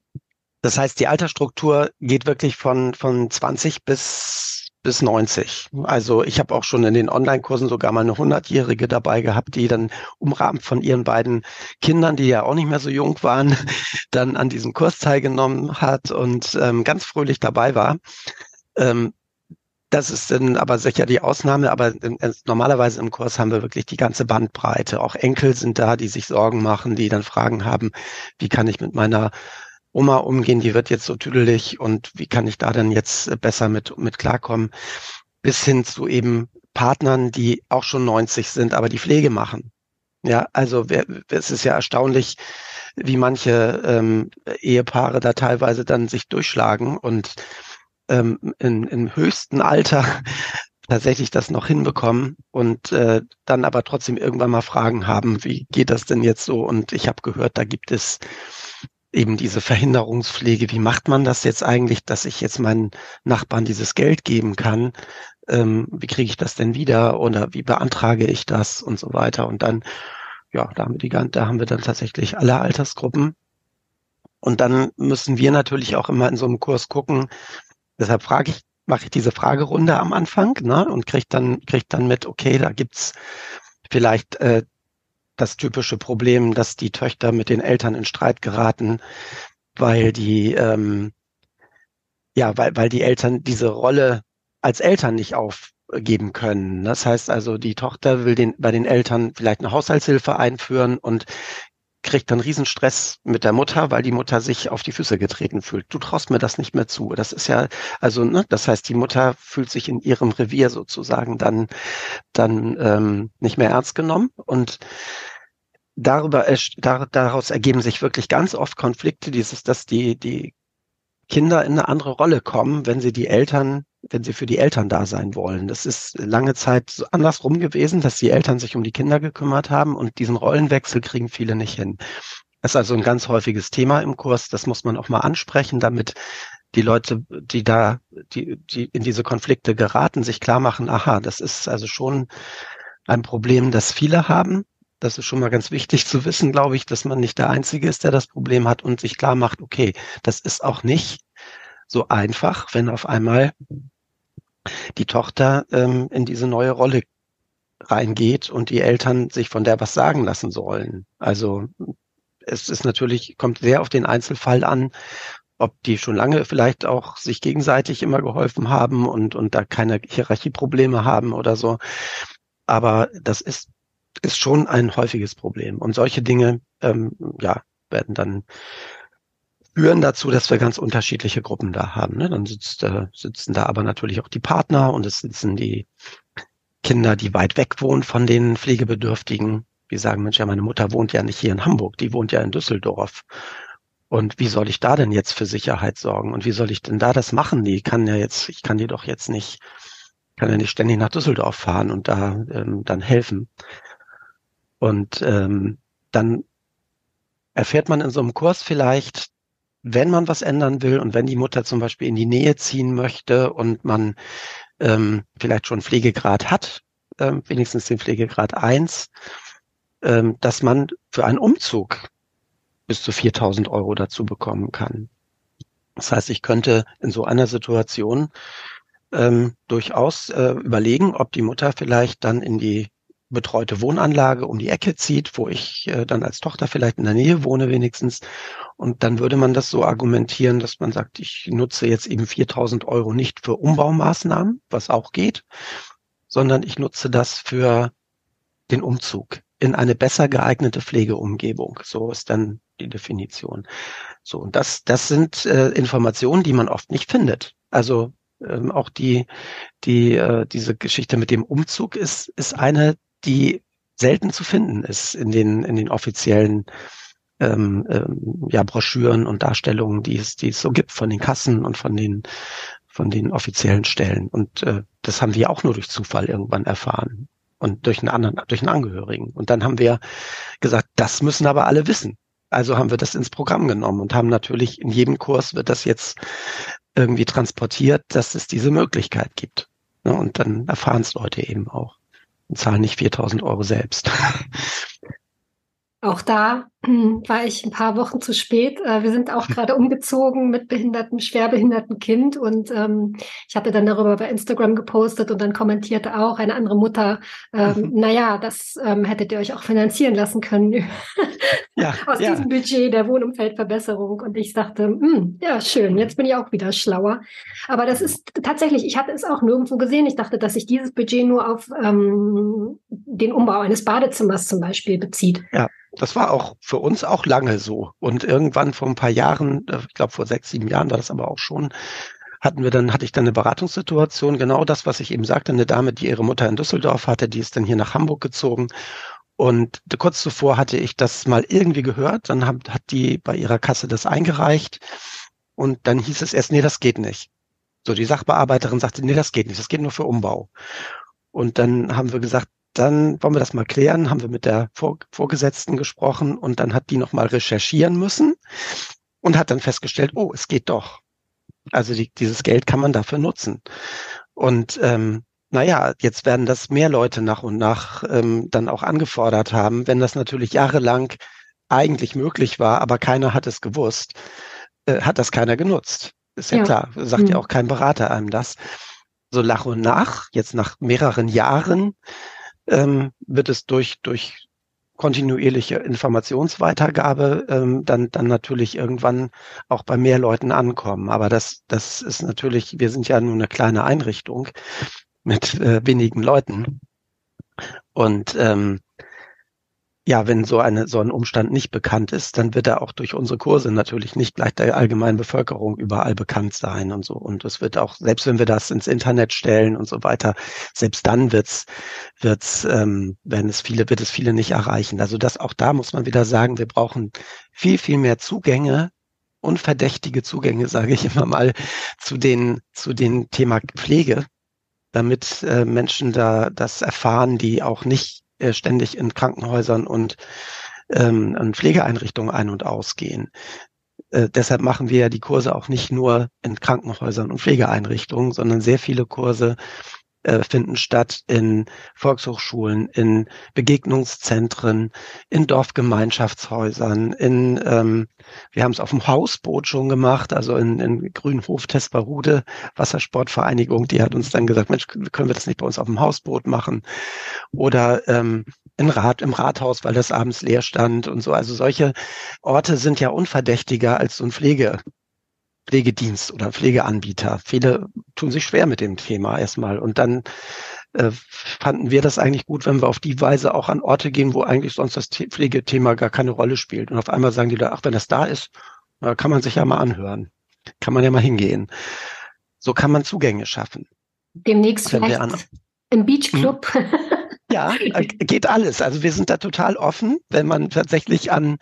Das heißt, die Altersstruktur geht wirklich von, von 20 bis bis 90. Also ich habe auch schon in den Online-Kursen sogar mal eine 100-Jährige dabei gehabt, die dann umrahmt von ihren beiden Kindern, die ja auch nicht mehr so jung waren, dann an diesem Kurs teilgenommen hat und ähm, ganz fröhlich dabei war. Ähm, das ist dann aber sicher die Ausnahme, aber normalerweise im Kurs haben wir wirklich die ganze Bandbreite. Auch Enkel sind da, die sich Sorgen machen, die dann Fragen haben, wie kann ich mit meiner Oma umgehen, die wird jetzt so tüdelig und wie kann ich da denn jetzt besser mit, mit klarkommen, bis hin zu eben Partnern, die auch schon 90 sind, aber die Pflege machen. Ja, also es ist ja erstaunlich, wie manche ähm, Ehepaare da teilweise dann sich durchschlagen und ähm, in, im höchsten Alter tatsächlich das noch hinbekommen und äh, dann aber trotzdem irgendwann mal Fragen haben, wie geht das denn jetzt so? Und ich habe gehört, da gibt es eben diese Verhinderungspflege. Wie macht man das jetzt eigentlich, dass ich jetzt meinen Nachbarn dieses Geld geben kann? Ähm, wie kriege ich das denn wieder oder wie beantrage ich das und so weiter? Und dann, ja, da haben wir die, da haben wir dann tatsächlich alle Altersgruppen. Und dann müssen wir natürlich auch immer in so einem Kurs gucken. Deshalb frage ich, mache ich diese Fragerunde am Anfang ne, und kriege dann, krieg dann mit, okay, da gibt's vielleicht äh, das typische Problem, dass die Töchter mit den Eltern in Streit geraten, weil die ähm, ja, weil, weil die Eltern diese Rolle als Eltern nicht aufgeben können. Das heißt also, die Tochter will den, bei den Eltern vielleicht eine Haushaltshilfe einführen und kriegt dann Riesenstress mit der Mutter, weil die Mutter sich auf die Füße getreten fühlt. Du traust mir das nicht mehr zu. Das ist ja, also, ne, das heißt, die Mutter fühlt sich in ihrem Revier sozusagen dann, dann ähm, nicht mehr ernst genommen. Und darüber, daraus ergeben sich wirklich ganz oft Konflikte, dieses, dass die, die Kinder in eine andere Rolle kommen, wenn sie die Eltern, wenn sie für die Eltern da sein wollen. Das ist lange Zeit andersrum gewesen, dass die Eltern sich um die Kinder gekümmert haben und diesen Rollenwechsel kriegen viele nicht hin. Das ist also ein ganz häufiges Thema im Kurs. Das muss man auch mal ansprechen, damit die Leute, die da, die, die in diese Konflikte geraten, sich klar machen, aha, das ist also schon ein Problem, das viele haben. Das ist schon mal ganz wichtig zu wissen, glaube ich, dass man nicht der Einzige ist, der das Problem hat und sich klar macht, okay, das ist auch nicht so einfach, wenn auf einmal die Tochter ähm, in diese neue Rolle reingeht und die Eltern sich von der was sagen lassen sollen. Also es ist natürlich, kommt sehr auf den Einzelfall an, ob die schon lange vielleicht auch sich gegenseitig immer geholfen haben und, und da keine Hierarchieprobleme haben oder so. Aber das ist ist schon ein häufiges Problem. Und solche Dinge, ähm, ja, werden dann führen dazu, dass wir ganz unterschiedliche Gruppen da haben. Ne? Dann sitzt, äh, sitzen da aber natürlich auch die Partner und es sitzen die Kinder, die weit weg wohnen von den Pflegebedürftigen. Die sagen, Mensch, ja, meine Mutter wohnt ja nicht hier in Hamburg, die wohnt ja in Düsseldorf. Und wie soll ich da denn jetzt für Sicherheit sorgen? Und wie soll ich denn da das machen? Die kann ja jetzt, ich kann die doch jetzt nicht, kann ja nicht ständig nach Düsseldorf fahren und da ähm, dann helfen. Und ähm, dann erfährt man in so einem Kurs vielleicht, wenn man was ändern will und wenn die Mutter zum Beispiel in die Nähe ziehen möchte und man ähm, vielleicht schon Pflegegrad hat, ähm, wenigstens den Pflegegrad eins, ähm, dass man für einen Umzug bis zu 4000 Euro dazu bekommen kann. Das heißt, ich könnte in so einer Situation ähm, durchaus äh, überlegen, ob die Mutter vielleicht dann in die betreute Wohnanlage um die Ecke zieht, wo ich äh, dann als Tochter vielleicht in der Nähe wohne wenigstens. Und dann würde man das so argumentieren, dass man sagt, ich nutze jetzt eben 4000 Euro nicht für Umbaumaßnahmen, was auch geht, sondern ich nutze das für den Umzug in eine besser geeignete Pflegeumgebung. So ist dann die Definition. So, und das, das sind äh, Informationen, die man oft nicht findet. Also ähm, auch die, die, äh, diese Geschichte mit dem Umzug ist, ist eine, die selten zu finden ist in den, in den offiziellen ähm, ähm, ja, Broschüren und Darstellungen, die es, die es so gibt von den Kassen und von den, von den offiziellen Stellen. Und äh, das haben wir auch nur durch Zufall irgendwann erfahren und durch einen anderen, durch einen Angehörigen. Und dann haben wir gesagt, das müssen aber alle wissen. Also haben wir das ins Programm genommen und haben natürlich in jedem Kurs wird das jetzt irgendwie transportiert, dass es diese Möglichkeit gibt. Ne, und dann erfahren es Leute eben auch und zahlen nicht 4000 Euro selbst. Auch da war ich ein paar Wochen zu spät. Äh, wir sind auch gerade umgezogen mit behindertem, schwerbehindertem Kind und ähm, ich hatte dann darüber bei Instagram gepostet und dann kommentierte auch eine andere Mutter, ähm, naja, das ähm, hättet ihr euch auch finanzieren lassen können ja, aus ja. diesem Budget der Wohnumfeldverbesserung. Und ich dachte, hm, ja, schön, jetzt bin ich auch wieder schlauer. Aber das ist tatsächlich, ich hatte es auch nirgendwo gesehen. Ich dachte, dass sich dieses Budget nur auf ähm, den Umbau eines Badezimmers zum Beispiel bezieht. Ja. Das war auch für uns auch lange so. Und irgendwann vor ein paar Jahren, äh, ich glaube vor sechs, sieben Jahren war das aber auch schon, hatten wir dann, hatte ich dann eine Beratungssituation, genau das, was ich eben sagte, eine Dame, die ihre Mutter in Düsseldorf hatte, die ist dann hier nach Hamburg gezogen Und kurz zuvor hatte ich das mal irgendwie gehört, dann hat, hat die bei ihrer Kasse das eingereicht und dann hieß es erst, nee, das geht nicht. So, die Sachbearbeiterin sagte, nee, das geht nicht, das geht nur für Umbau. Und dann haben wir gesagt, dann wollen wir das mal klären, haben wir mit der Vor Vorgesetzten gesprochen und dann hat die nochmal recherchieren müssen und hat dann festgestellt, oh, es geht doch. Also die, dieses Geld kann man dafür nutzen. Und ähm, naja, jetzt werden das mehr Leute nach und nach ähm, dann auch angefordert haben, wenn das natürlich jahrelang eigentlich möglich war, aber keiner hat es gewusst, äh, hat das keiner genutzt. Ist ja, ja. klar, sagt mhm. ja auch kein Berater einem das. So nach und nach, jetzt nach mehreren Jahren, ähm, wird es durch, durch kontinuierliche Informationsweitergabe ähm, dann, dann natürlich irgendwann auch bei mehr Leuten ankommen. Aber das, das ist natürlich, wir sind ja nur eine kleine Einrichtung mit äh, wenigen Leuten. Und ähm, ja, wenn so eine so ein Umstand nicht bekannt ist, dann wird er auch durch unsere Kurse natürlich nicht gleich der allgemeinen Bevölkerung überall bekannt sein und so. Und es wird auch, selbst wenn wir das ins Internet stellen und so weiter, selbst dann wird's wird's, ähm, wenn es viele, wird es viele nicht erreichen. Also das auch da muss man wieder sagen, wir brauchen viel viel mehr Zugänge unverdächtige Zugänge, sage ich immer mal, zu den zu den Thema Pflege, damit äh, Menschen da das erfahren, die auch nicht äh, ständig in Krankenhäusern und ähm, in Pflegeeinrichtungen ein- und ausgehen. Äh, deshalb machen wir ja die Kurse auch nicht nur in Krankenhäusern und Pflegeeinrichtungen, sondern sehr viele Kurse äh, finden statt in Volkshochschulen, in Begegnungszentren, in Dorfgemeinschaftshäusern, in ähm, wir haben es auf dem Hausboot schon gemacht, also in, in Grünhof Tesparude Wassersportvereinigung, die hat uns dann gesagt, Mensch, können wir das nicht bei uns auf dem Hausboot machen? Oder ähm, in Rat, im Rathaus, weil das abends leer stand und so. Also solche Orte sind ja unverdächtiger als so ein Pflege, Pflegedienst oder Pflegeanbieter. Viele tun sich schwer mit dem Thema erstmal. Und dann äh, fanden wir das eigentlich gut, wenn wir auf die Weise auch an Orte gehen, wo eigentlich sonst das Pflegethema gar keine Rolle spielt. Und auf einmal sagen die da, ach, wenn das da ist, kann man sich ja mal anhören. Kann man ja mal hingehen. So kann man Zugänge schaffen. Demnächst wenn vielleicht an, im Beachclub. Hm. Ja, äh, geht alles. Also wir sind da total offen, wenn man tatsächlich an,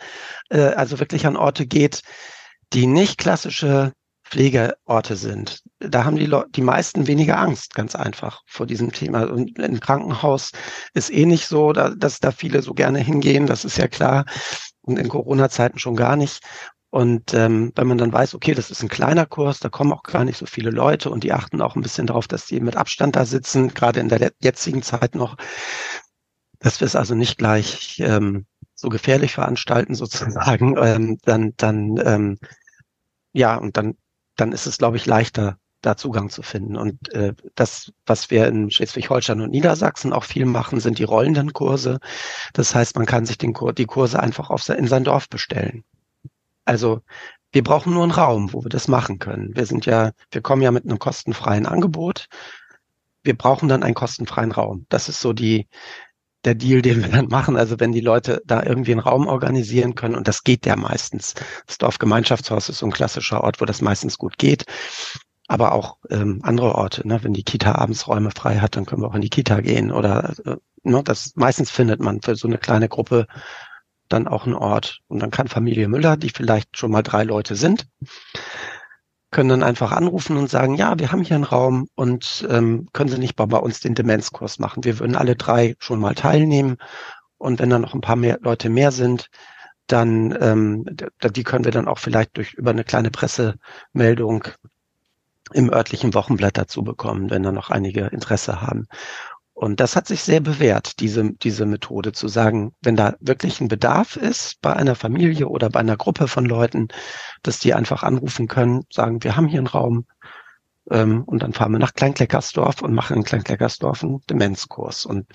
äh, also wirklich an Orte geht, die nicht klassische Pflegeorte sind. Da haben die, die meisten weniger Angst, ganz einfach vor diesem Thema. Und im Krankenhaus ist eh nicht so, dass da viele so gerne hingehen, das ist ja klar. Und in Corona-Zeiten schon gar nicht. Und ähm, wenn man dann weiß, okay, das ist ein kleiner Kurs, da kommen auch gar nicht so viele Leute und die achten auch ein bisschen darauf, dass die mit Abstand da sitzen, gerade in der jetzigen Zeit noch, dass wir es also nicht gleich ähm, so gefährlich veranstalten sozusagen, ähm, dann, dann ähm, ja, und dann, dann ist es, glaube ich, leichter, da Zugang zu finden. Und äh, das, was wir in Schleswig-Holstein und Niedersachsen auch viel machen, sind die rollenden Kurse. Das heißt, man kann sich den Kur die Kurse einfach auf, in sein Dorf bestellen. Also wir brauchen nur einen Raum, wo wir das machen können. Wir sind ja, wir kommen ja mit einem kostenfreien Angebot. Wir brauchen dann einen kostenfreien Raum. Das ist so die, der Deal, den wir dann machen. Also wenn die Leute da irgendwie einen Raum organisieren können, und das geht ja meistens. Das Dorfgemeinschaftshaus ist so ein klassischer Ort, wo das meistens gut geht. Aber auch ähm, andere Orte, ne? wenn die Kita abends Räume frei hat, dann können wir auch in die Kita gehen. Oder äh, ne? das meistens findet man für so eine kleine Gruppe dann auch einen Ort. Und dann kann Familie Müller, die vielleicht schon mal drei Leute sind, können dann einfach anrufen und sagen, ja, wir haben hier einen Raum und ähm, können Sie nicht bei, bei uns den Demenzkurs machen. Wir würden alle drei schon mal teilnehmen. Und wenn dann noch ein paar mehr Leute mehr sind, dann ähm, die können wir dann auch vielleicht durch über eine kleine Pressemeldung im örtlichen Wochenblatt dazu bekommen, wenn da noch einige Interesse haben. Und das hat sich sehr bewährt, diese, diese Methode zu sagen, wenn da wirklich ein Bedarf ist bei einer Familie oder bei einer Gruppe von Leuten, dass die einfach anrufen können, sagen, wir haben hier einen Raum, ähm, und dann fahren wir nach Kleinkleckersdorf und machen in Kleinkleckersdorf einen Demenzkurs. Und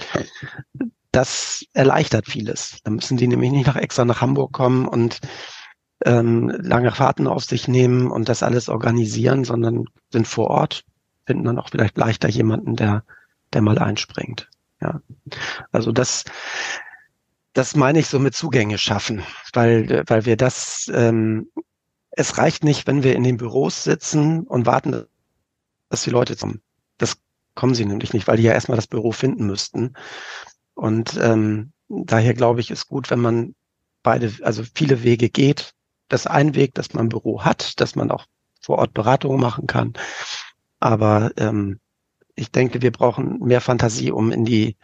das erleichtert vieles. Da müssen die nämlich nicht nach extra nach Hamburg kommen und ähm, lange Fahrten auf sich nehmen und das alles organisieren, sondern sind vor Ort, finden dann auch vielleicht leichter jemanden, der der mal einspringt. Ja, also das, das meine ich so mit Zugänge schaffen, weil, weil wir das, ähm, es reicht nicht, wenn wir in den Büros sitzen und warten, dass die Leute kommen. Das kommen sie nämlich nicht, weil die ja erstmal das Büro finden müssten. Und ähm, daher glaube ich, ist gut, wenn man beide, also viele Wege geht. Das ein Weg, dass man ein Büro hat, dass man auch vor Ort Beratungen machen kann. Aber ähm, ich denke, wir brauchen mehr Fantasie, um in die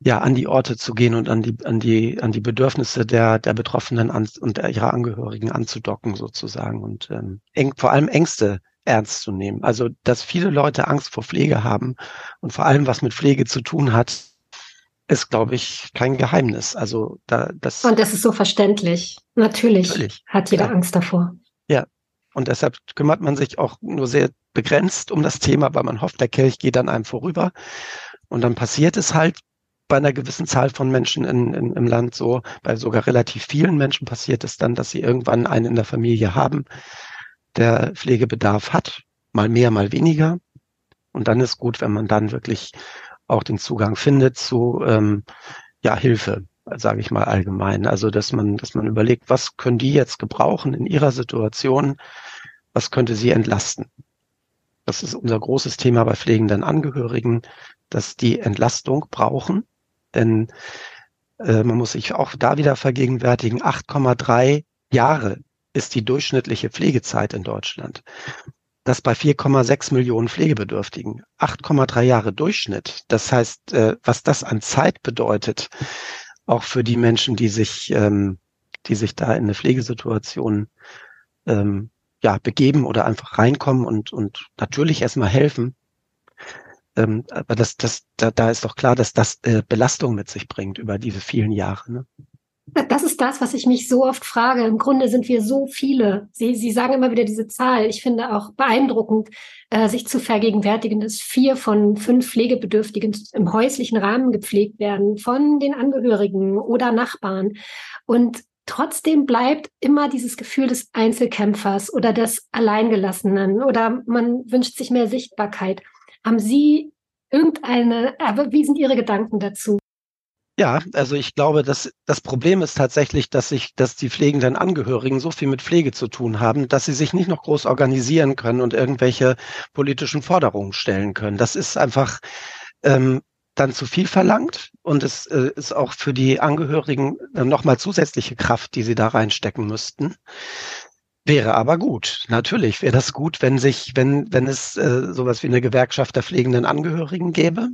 ja an die Orte zu gehen und an die an die an die Bedürfnisse der der Betroffenen an, und ihrer Angehörigen anzudocken sozusagen und ähm, eng, vor allem Ängste ernst zu nehmen. Also dass viele Leute Angst vor Pflege haben und vor allem was mit Pflege zu tun hat, ist glaube ich kein Geheimnis. Also da das und das ist so verständlich. Natürlich, natürlich hat jeder ja. Angst davor. Ja, und deshalb kümmert man sich auch nur sehr begrenzt um das Thema, weil man hofft, der Kelch geht an einem vorüber. Und dann passiert es halt bei einer gewissen Zahl von Menschen in, in, im Land so, bei sogar relativ vielen Menschen passiert es dann, dass sie irgendwann einen in der Familie haben, der Pflegebedarf hat, mal mehr, mal weniger. Und dann ist gut, wenn man dann wirklich auch den Zugang findet zu ähm, ja, Hilfe, sage ich mal allgemein. Also dass man, dass man überlegt, was können die jetzt gebrauchen in ihrer Situation, was könnte sie entlasten. Das ist unser großes Thema bei pflegenden Angehörigen, dass die Entlastung brauchen. Denn äh, man muss sich auch da wieder vergegenwärtigen, 8,3 Jahre ist die durchschnittliche Pflegezeit in Deutschland. Das bei 4,6 Millionen Pflegebedürftigen. 8,3 Jahre Durchschnitt. Das heißt, äh, was das an Zeit bedeutet, auch für die Menschen, die sich, ähm, die sich da in eine Pflegesituation ähm, ja, begeben oder einfach reinkommen und, und natürlich erstmal helfen. Ähm, aber das, das, da, da ist doch klar, dass das äh, Belastung mit sich bringt über diese vielen Jahre. Ne? Das ist das, was ich mich so oft frage. Im Grunde sind wir so viele. Sie, Sie sagen immer wieder diese Zahl. Ich finde auch beeindruckend, äh, sich zu vergegenwärtigen, dass vier von fünf Pflegebedürftigen im häuslichen Rahmen gepflegt werden von den Angehörigen oder Nachbarn. Und Trotzdem bleibt immer dieses Gefühl des Einzelkämpfers oder des Alleingelassenen oder man wünscht sich mehr Sichtbarkeit. Haben Sie irgendeine, aber wie sind Ihre Gedanken dazu? Ja, also ich glaube, dass das Problem ist tatsächlich, dass sich, dass die pflegenden Angehörigen so viel mit Pflege zu tun haben, dass sie sich nicht noch groß organisieren können und irgendwelche politischen Forderungen stellen können. Das ist einfach ähm, dann zu viel verlangt und es äh, ist auch für die Angehörigen äh, nochmal zusätzliche Kraft, die sie da reinstecken müssten. Wäre aber gut. Natürlich wäre das gut, wenn sich, wenn, wenn es äh, sowas wie eine Gewerkschaft der pflegenden Angehörigen gäbe,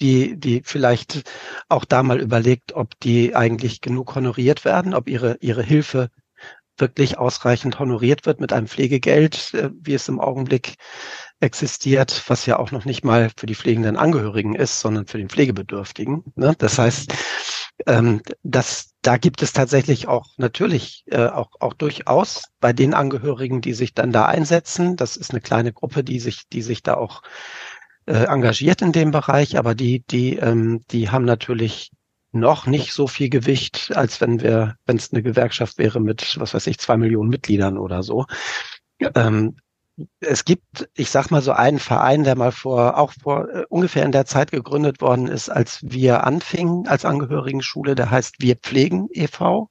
die, die vielleicht auch da mal überlegt, ob die eigentlich genug honoriert werden, ob ihre, ihre Hilfe wirklich ausreichend honoriert wird mit einem Pflegegeld, äh, wie es im Augenblick existiert, was ja auch noch nicht mal für die pflegenden Angehörigen ist, sondern für den Pflegebedürftigen. Ne? Das heißt, ähm, dass da gibt es tatsächlich auch natürlich äh, auch, auch durchaus bei den Angehörigen, die sich dann da einsetzen. Das ist eine kleine Gruppe, die sich, die sich da auch äh, engagiert in dem Bereich, aber die, die, ähm, die haben natürlich noch nicht so viel Gewicht, als wenn wir, wenn es eine Gewerkschaft wäre mit, was weiß ich, zwei Millionen Mitgliedern oder so. Ähm, es gibt, ich sag mal so einen Verein, der mal vor, auch vor äh, ungefähr in der Zeit gegründet worden ist, als wir anfingen als Angehörigenschule, der heißt Wir pflegen e.V.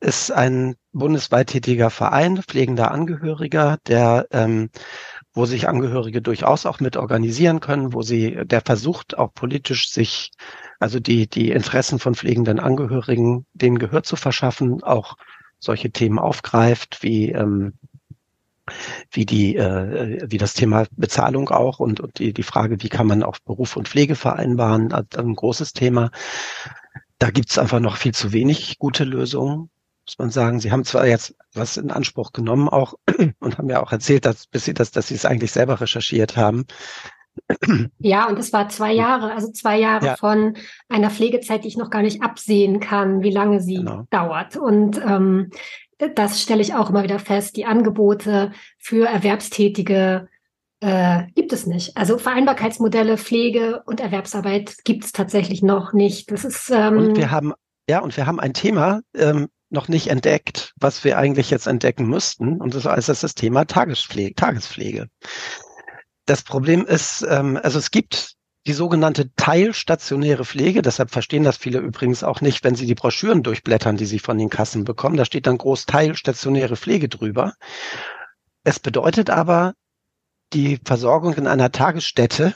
Ist ein bundesweit tätiger Verein, pflegender Angehöriger, der ähm, wo sich Angehörige durchaus auch mit organisieren können, wo sie, der versucht auch politisch sich, also die, die Interessen von pflegenden Angehörigen, denen Gehör zu verschaffen, auch solche Themen aufgreift, wie ähm, wie die, äh, wie das Thema Bezahlung auch und, und die, die Frage, wie kann man auch Beruf und Pflege vereinbaren, ein großes Thema. Da gibt's einfach noch viel zu wenig gute Lösungen, muss man sagen. Sie haben zwar jetzt was in Anspruch genommen auch und haben ja auch erzählt, dass, bis sie das, dass sie es eigentlich selber recherchiert haben. Ja, und es war zwei Jahre, also zwei Jahre ja. von einer Pflegezeit, die ich noch gar nicht absehen kann, wie lange sie genau. dauert. Und ähm, das stelle ich auch immer wieder fest. Die Angebote für Erwerbstätige äh, gibt es nicht. Also Vereinbarkeitsmodelle, Pflege und Erwerbsarbeit gibt es tatsächlich noch nicht. Das ist ähm, und wir haben ja und wir haben ein Thema ähm, noch nicht entdeckt, was wir eigentlich jetzt entdecken müssten. Und das ist das Thema Tagespflege. Tagespflege. Das Problem ist, ähm, also es gibt die sogenannte teilstationäre Pflege. Deshalb verstehen das viele übrigens auch nicht, wenn sie die Broschüren durchblättern, die sie von den Kassen bekommen. Da steht dann groß teilstationäre Pflege drüber. Es bedeutet aber die Versorgung in einer Tagesstätte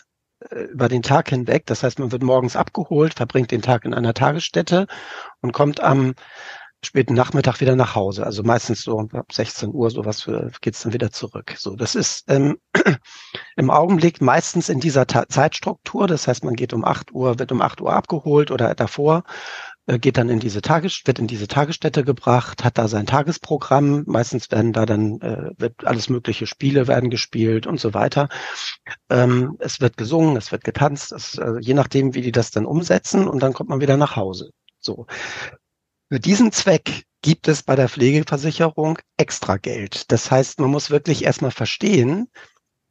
über den Tag hinweg. Das heißt, man wird morgens abgeholt, verbringt den Tag in einer Tagesstätte und kommt am späten Nachmittag wieder nach Hause. Also meistens so ab 16 Uhr sowas geht's dann wieder zurück. So, das ist ähm, im Augenblick meistens in dieser Ta Zeitstruktur. Das heißt, man geht um 8 Uhr, wird um 8 Uhr abgeholt oder davor, äh, geht dann in diese Tages wird in diese Tagesstätte gebracht, hat da sein Tagesprogramm. Meistens werden da dann äh, wird alles mögliche Spiele werden gespielt und so weiter. Ähm, es wird gesungen, es wird getanzt, es, also je nachdem, wie die das dann umsetzen und dann kommt man wieder nach Hause. So. Für diesen Zweck gibt es bei der Pflegeversicherung extra Geld. Das heißt, man muss wirklich erstmal verstehen,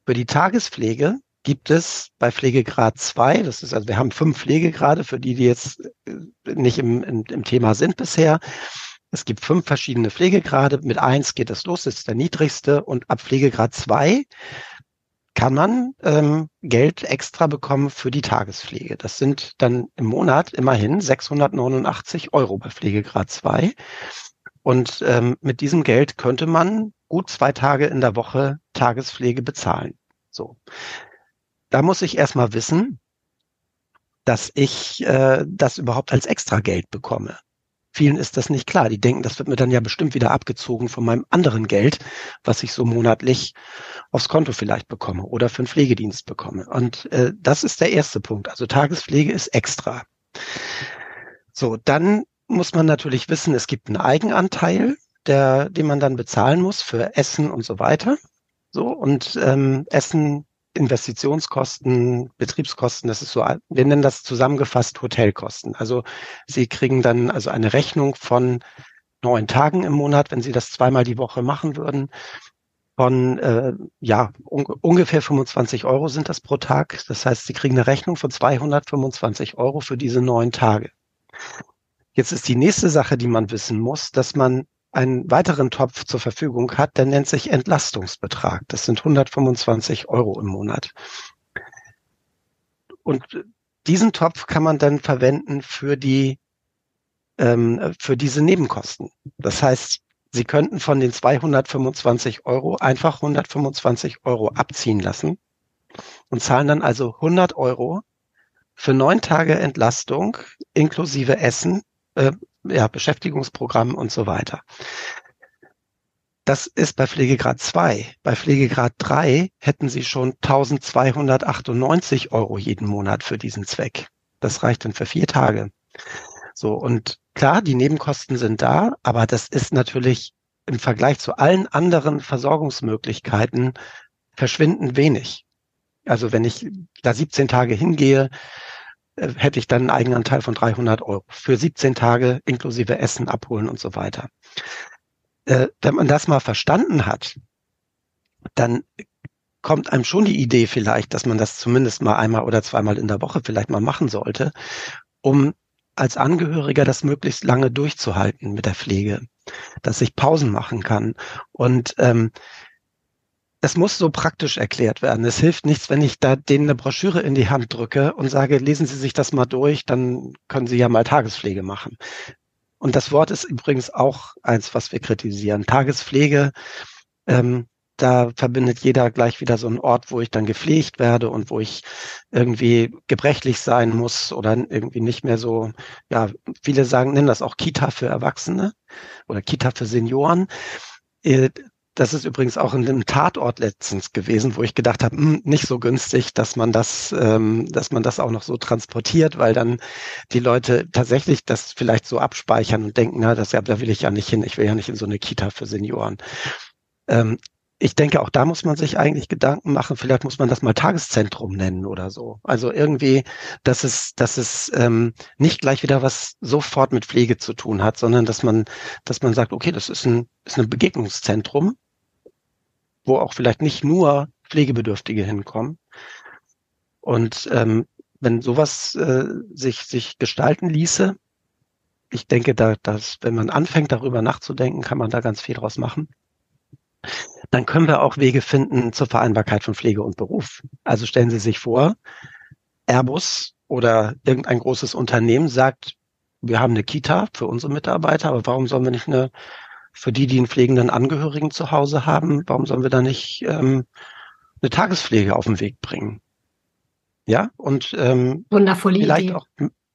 für die Tagespflege gibt es bei Pflegegrad 2, das ist also, wir haben fünf Pflegegrade, für die, die jetzt äh, nicht im, im, im Thema sind bisher. Es gibt fünf verschiedene Pflegegrade. Mit eins geht es los, das ist der niedrigste. Und ab Pflegegrad 2 kann man ähm, Geld extra bekommen für die Tagespflege. Das sind dann im Monat immerhin 689 Euro bei Pflegegrad 2. Und ähm, mit diesem Geld könnte man gut zwei Tage in der Woche Tagespflege bezahlen. So. Da muss ich erstmal wissen, dass ich äh, das überhaupt als extra Geld bekomme. Vielen ist das nicht klar. Die denken, das wird mir dann ja bestimmt wieder abgezogen von meinem anderen Geld, was ich so monatlich aufs Konto vielleicht bekomme oder für einen Pflegedienst bekomme. Und äh, das ist der erste Punkt. Also Tagespflege ist extra. So, dann muss man natürlich wissen, es gibt einen Eigenanteil, der, den man dann bezahlen muss für Essen und so weiter. So, und ähm, Essen Investitionskosten, Betriebskosten, das ist so, wir nennen das zusammengefasst Hotelkosten. Also Sie kriegen dann also eine Rechnung von neun Tagen im Monat, wenn Sie das zweimal die Woche machen würden. Von äh, ja un ungefähr 25 Euro sind das pro Tag. Das heißt, Sie kriegen eine Rechnung von 225 Euro für diese neun Tage. Jetzt ist die nächste Sache, die man wissen muss, dass man einen weiteren Topf zur Verfügung hat, der nennt sich Entlastungsbetrag. Das sind 125 Euro im Monat. Und diesen Topf kann man dann verwenden für die ähm, für diese Nebenkosten. Das heißt, Sie könnten von den 225 Euro einfach 125 Euro abziehen lassen und zahlen dann also 100 Euro für neun Tage Entlastung inklusive Essen äh, ja, Beschäftigungsprogramm und so weiter. Das ist bei Pflegegrad 2. Bei Pflegegrad 3 hätten Sie schon 1298 Euro jeden Monat für diesen Zweck. Das reicht dann für vier Tage. So, und klar, die Nebenkosten sind da, aber das ist natürlich im Vergleich zu allen anderen Versorgungsmöglichkeiten verschwindend wenig. Also wenn ich da 17 Tage hingehe, hätte ich dann einen Eigenanteil von 300 Euro für 17 Tage inklusive Essen, Abholen und so weiter. Äh, wenn man das mal verstanden hat, dann kommt einem schon die Idee vielleicht, dass man das zumindest mal einmal oder zweimal in der Woche vielleicht mal machen sollte, um als Angehöriger das möglichst lange durchzuhalten mit der Pflege, dass ich Pausen machen kann und ähm, es muss so praktisch erklärt werden. Es hilft nichts, wenn ich da denen eine Broschüre in die Hand drücke und sage, lesen Sie sich das mal durch, dann können Sie ja mal Tagespflege machen. Und das Wort ist übrigens auch eins, was wir kritisieren. Tagespflege, ähm, da verbindet jeder gleich wieder so einen Ort, wo ich dann gepflegt werde und wo ich irgendwie gebrechlich sein muss oder irgendwie nicht mehr so, ja, viele sagen, nennen das auch Kita für Erwachsene oder Kita für Senioren. Das ist übrigens auch in einem Tatort letztens gewesen, wo ich gedacht habe, mh, hm, nicht so günstig, dass man das, ähm, dass man das auch noch so transportiert, weil dann die Leute tatsächlich das vielleicht so abspeichern und denken, na, das, ja, da will ich ja nicht hin, ich will ja nicht in so eine Kita für Senioren. Ähm, ich denke, auch da muss man sich eigentlich Gedanken machen. Vielleicht muss man das mal Tageszentrum nennen oder so. Also irgendwie, dass es, dass es ähm, nicht gleich wieder was sofort mit Pflege zu tun hat, sondern dass man, dass man sagt, okay, das ist ein, ist ein Begegnungszentrum wo auch vielleicht nicht nur Pflegebedürftige hinkommen. Und ähm, wenn sowas äh, sich, sich gestalten ließe, ich denke, da, dass, wenn man anfängt, darüber nachzudenken, kann man da ganz viel draus machen. Dann können wir auch Wege finden zur Vereinbarkeit von Pflege und Beruf. Also stellen Sie sich vor, Airbus oder irgendein großes Unternehmen sagt, wir haben eine Kita für unsere Mitarbeiter, aber warum sollen wir nicht eine für die, die einen pflegenden Angehörigen zu Hause haben, warum sollen wir da nicht ähm, eine Tagespflege auf den Weg bringen? Ja, und ähm, Wundervolle vielleicht Idee. auch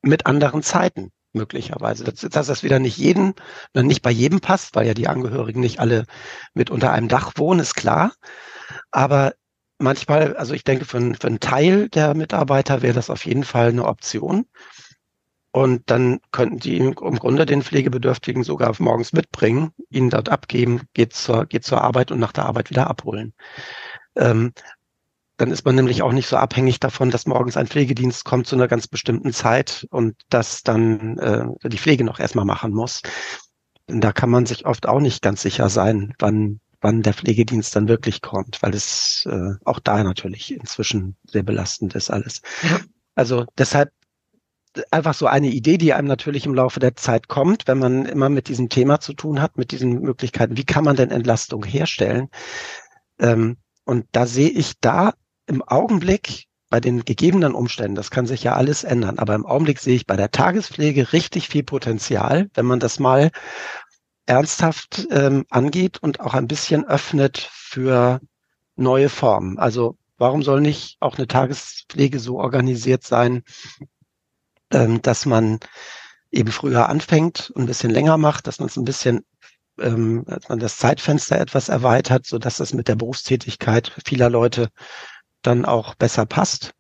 mit anderen Zeiten möglicherweise. Dass, dass das wieder nicht jeden, nicht bei jedem passt, weil ja die Angehörigen nicht alle mit unter einem Dach wohnen, ist klar. Aber manchmal, also ich denke, für, für einen Teil der Mitarbeiter wäre das auf jeden Fall eine Option. Und dann könnten die im Grunde den Pflegebedürftigen sogar morgens mitbringen, ihn dort abgeben, geht zur, geht zur Arbeit und nach der Arbeit wieder abholen. Ähm, dann ist man nämlich auch nicht so abhängig davon, dass morgens ein Pflegedienst kommt zu einer ganz bestimmten Zeit und dass dann äh, die Pflege noch erstmal machen muss. Und da kann man sich oft auch nicht ganz sicher sein, wann wann der Pflegedienst dann wirklich kommt, weil es äh, auch da natürlich inzwischen sehr belastend ist alles. Ja. Also deshalb einfach so eine Idee, die einem natürlich im Laufe der Zeit kommt, wenn man immer mit diesem Thema zu tun hat, mit diesen Möglichkeiten. Wie kann man denn Entlastung herstellen? Ähm, und da sehe ich da im Augenblick bei den gegebenen Umständen, das kann sich ja alles ändern, aber im Augenblick sehe ich bei der Tagespflege richtig viel Potenzial, wenn man das mal ernsthaft ähm, angeht und auch ein bisschen öffnet für neue Formen. Also warum soll nicht auch eine Tagespflege so organisiert sein, ähm, dass man eben früher anfängt und ein bisschen länger macht, dass man es ein bisschen, ähm, dass man das Zeitfenster etwas erweitert, so dass das mit der Berufstätigkeit vieler Leute dann auch besser passt.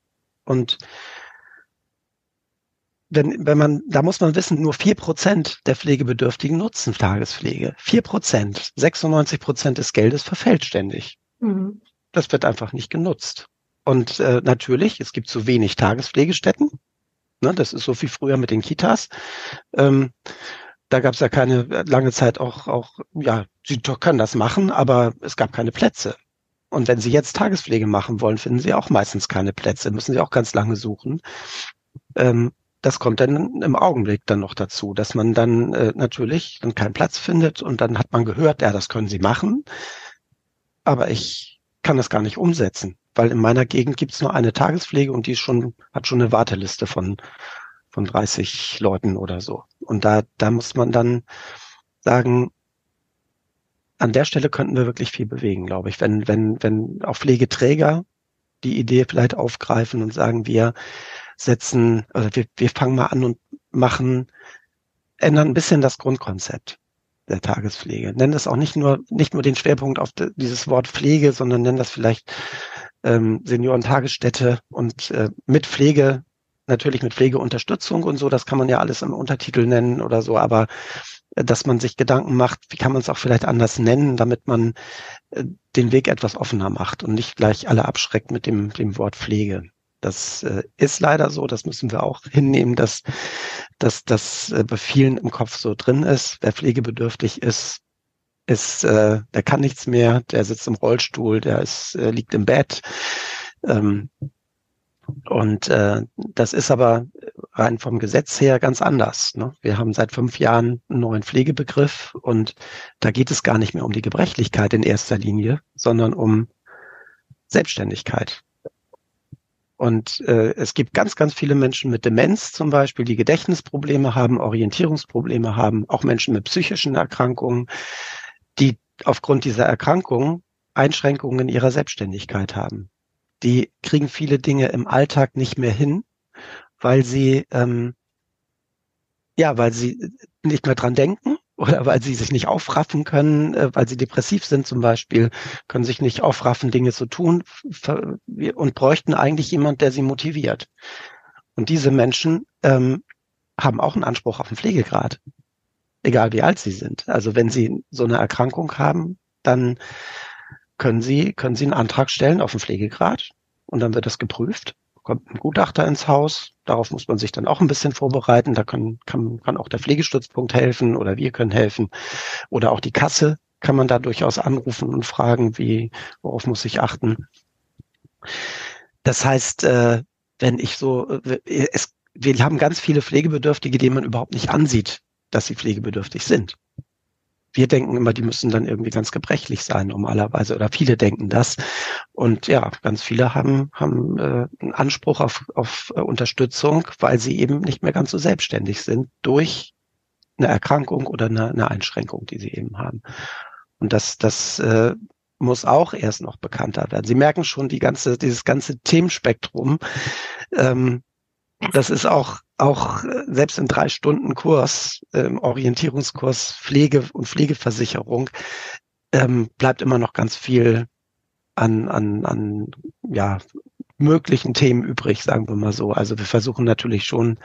Und wenn, wenn man, da muss man wissen, nur vier Prozent der Pflegebedürftigen nutzen Tagespflege. Vier Prozent, 96 Prozent des Geldes verfällt ständig. Mhm. Das wird einfach nicht genutzt. Und äh, natürlich, es gibt zu wenig Tagespflegestätten. Ne, das ist so wie früher mit den Kitas. Ähm, da gab es ja keine lange Zeit auch, auch, ja, sie können das machen, aber es gab keine Plätze. Und wenn Sie jetzt Tagespflege machen wollen, finden Sie auch meistens keine Plätze, müssen Sie auch ganz lange suchen. Ähm, das kommt dann im Augenblick dann noch dazu, dass man dann äh, natürlich dann keinen Platz findet und dann hat man gehört, ja, das können Sie machen, aber ich kann das gar nicht umsetzen, weil in meiner Gegend gibt es nur eine Tagespflege und die ist schon hat schon eine Warteliste von von 30 Leuten oder so. Und da da muss man dann sagen, an der Stelle könnten wir wirklich viel bewegen, glaube ich, wenn wenn wenn auch Pflegeträger die Idee vielleicht aufgreifen und sagen, wir setzen, also wir, wir fangen mal an und machen, ändern ein bisschen das Grundkonzept der Tagespflege. Nennen das auch nicht nur, nicht nur den Schwerpunkt auf dieses Wort Pflege, sondern nennen das vielleicht ähm, Seniorentagesstätte und äh, mit Pflege, natürlich mit Pflegeunterstützung und so, das kann man ja alles im Untertitel nennen oder so, aber äh, dass man sich Gedanken macht, wie kann man es auch vielleicht anders nennen, damit man äh, den Weg etwas offener macht und nicht gleich alle abschreckt mit dem, dem Wort Pflege. Das äh, ist leider so, das müssen wir auch hinnehmen, dass, dass das äh, bei vielen im Kopf so drin ist. Wer pflegebedürftig ist, ist, äh, der kann nichts mehr, der sitzt im Rollstuhl, der ist, äh, liegt im Bett. Ähm, und äh, das ist aber rein vom Gesetz her ganz anders. Ne? Wir haben seit fünf Jahren einen neuen Pflegebegriff und da geht es gar nicht mehr um die Gebrechlichkeit in erster Linie, sondern um Selbstständigkeit. Und äh, es gibt ganz, ganz viele Menschen mit Demenz zum Beispiel, die Gedächtnisprobleme haben, Orientierungsprobleme haben, auch Menschen mit psychischen Erkrankungen, aufgrund dieser Erkrankungen Einschränkungen in ihrer Selbstständigkeit haben. Die kriegen viele Dinge im Alltag nicht mehr hin, weil sie ähm, ja, weil sie nicht mehr dran denken oder weil sie sich nicht aufraffen können, äh, weil sie depressiv sind zum Beispiel, können sich nicht aufraffen, Dinge zu tun und bräuchten eigentlich jemand, der sie motiviert. Und diese Menschen ähm, haben auch einen Anspruch auf einen Pflegegrad, egal wie alt sie sind. Also wenn sie so eine Erkrankung haben, dann können sie, können sie einen Antrag stellen auf einen Pflegegrad und dann wird das geprüft kommt ein Gutachter ins Haus. Darauf muss man sich dann auch ein bisschen vorbereiten. Da kann, kann, kann auch der Pflegestützpunkt helfen oder wir können helfen. Oder auch die Kasse kann man da durchaus anrufen und fragen, wie, worauf muss ich achten. Das heißt, äh, wenn ich so, äh, es, wir haben ganz viele Pflegebedürftige, denen man überhaupt nicht ansieht, dass sie pflegebedürftig sind wir denken immer, die müssen dann irgendwie ganz gebrechlich sein normalerweise oder viele denken das. Und ja, ganz viele haben, haben äh, einen Anspruch auf, auf äh, Unterstützung, weil sie eben nicht mehr ganz so selbstständig sind durch eine Erkrankung oder eine, eine Einschränkung, die sie eben haben. Und das, das äh, muss auch erst noch bekannter werden. Sie merken schon, die ganze, dieses ganze Themenspektrum Ähm, das ist auch, auch äh, selbst in drei Stunden Kurs, ähm, Orientierungskurs Pflege und Pflegeversicherung, ähm, bleibt immer noch ganz viel an, an, an ja, möglichen Themen übrig, sagen wir mal so. Also wir versuchen natürlich schon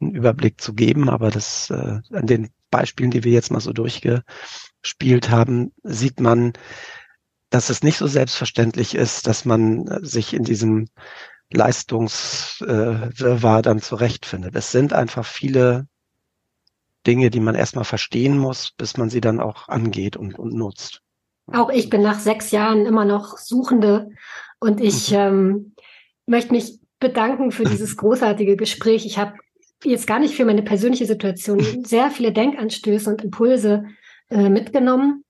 einen Überblick zu geben, aber das äh, an den Beispielen, die wir jetzt mal so durchgespielt haben, sieht man, dass es nicht so selbstverständlich ist, dass man sich in diesem Leistungswirrwarr äh, dann zurechtfindet. Es sind einfach viele Dinge, die man erstmal verstehen muss, bis man sie dann auch angeht und, und nutzt. Auch ich bin nach sechs Jahren immer noch Suchende und ich mhm. ähm, möchte mich bedanken für dieses großartige Gespräch. Ich habe jetzt gar nicht für meine persönliche Situation sehr viele Denkanstöße und Impulse äh, mitgenommen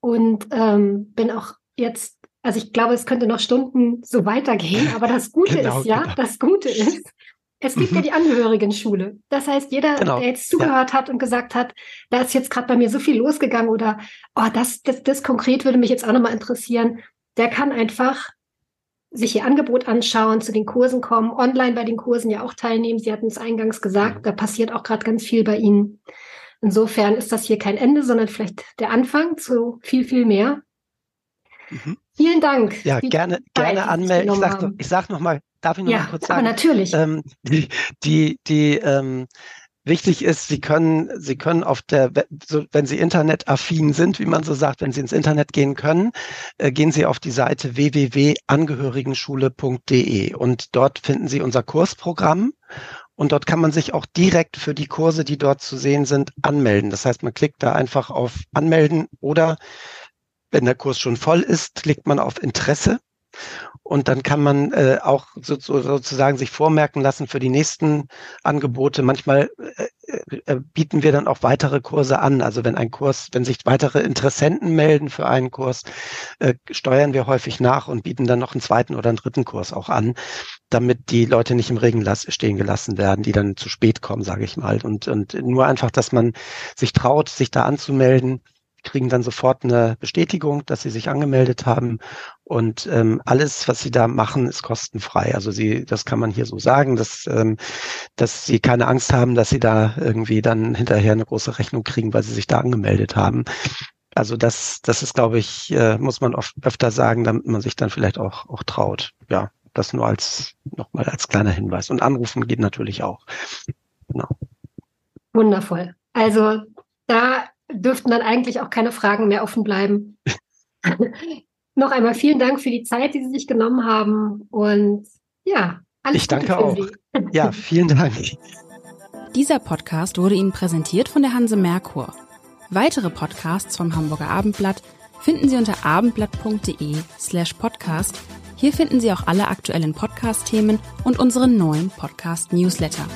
und ähm, bin auch jetzt, also ich glaube, es könnte noch Stunden so weitergehen, aber das Gute genau, ist ja, genau. das Gute ist, es gibt mhm. ja die Angehörigen-Schule. Das heißt, jeder, genau. der jetzt zugehört ja. hat und gesagt hat, da ist jetzt gerade bei mir so viel losgegangen oder oh, das, das, das konkret würde mich jetzt auch nochmal interessieren, der kann einfach sich ihr Angebot anschauen, zu den Kursen kommen, online bei den Kursen ja auch teilnehmen. Sie hatten es eingangs gesagt, mhm. da passiert auch gerade ganz viel bei Ihnen. Insofern ist das hier kein Ende, sondern vielleicht der Anfang zu viel, viel mehr. Mhm. Vielen Dank. Ja, gerne, gerne anmelden. Ich sage sag noch mal, darf ich noch ja, mal kurz sagen? Aber natürlich. Ähm, die, die, die ähm, Wichtig ist, Sie können, Sie können auf der, wenn Sie internetaffin sind, wie man so sagt, wenn Sie ins Internet gehen können, äh, gehen Sie auf die Seite www.angehörigenschule.de und dort finden Sie unser Kursprogramm und dort kann man sich auch direkt für die Kurse, die dort zu sehen sind, anmelden. Das heißt, man klickt da einfach auf Anmelden oder wenn der Kurs schon voll ist, klickt man auf Interesse und dann kann man äh, auch so, so, sozusagen sich vormerken lassen für die nächsten Angebote. Manchmal äh, äh, bieten wir dann auch weitere Kurse an. Also wenn ein Kurs, wenn sich weitere Interessenten melden für einen Kurs, äh, steuern wir häufig nach und bieten dann noch einen zweiten oder einen dritten Kurs auch an, damit die Leute nicht im Regen stehen gelassen werden, die dann zu spät kommen, sage ich mal. Und, und nur einfach, dass man sich traut, sich da anzumelden kriegen dann sofort eine Bestätigung, dass sie sich angemeldet haben. Und ähm, alles, was sie da machen, ist kostenfrei. Also sie, das kann man hier so sagen, dass, ähm, dass sie keine Angst haben, dass sie da irgendwie dann hinterher eine große Rechnung kriegen, weil sie sich da angemeldet haben. Also das, das ist, glaube ich, äh, muss man oft öfter sagen, damit man sich dann vielleicht auch, auch traut. Ja, das nur als nochmal als kleiner Hinweis. Und anrufen geht natürlich auch. Genau. Wundervoll. Also da dürften dann eigentlich auch keine Fragen mehr offen bleiben. Noch einmal vielen Dank für die Zeit, die Sie sich genommen haben. Und ja, alles Ich danke auch. Sie. Ja, vielen Dank. Dieser Podcast wurde Ihnen präsentiert von der Hanse Merkur. Weitere Podcasts vom Hamburger Abendblatt finden Sie unter abendblatt.de slash podcast. Hier finden Sie auch alle aktuellen Podcast-Themen und unseren neuen Podcast-Newsletter.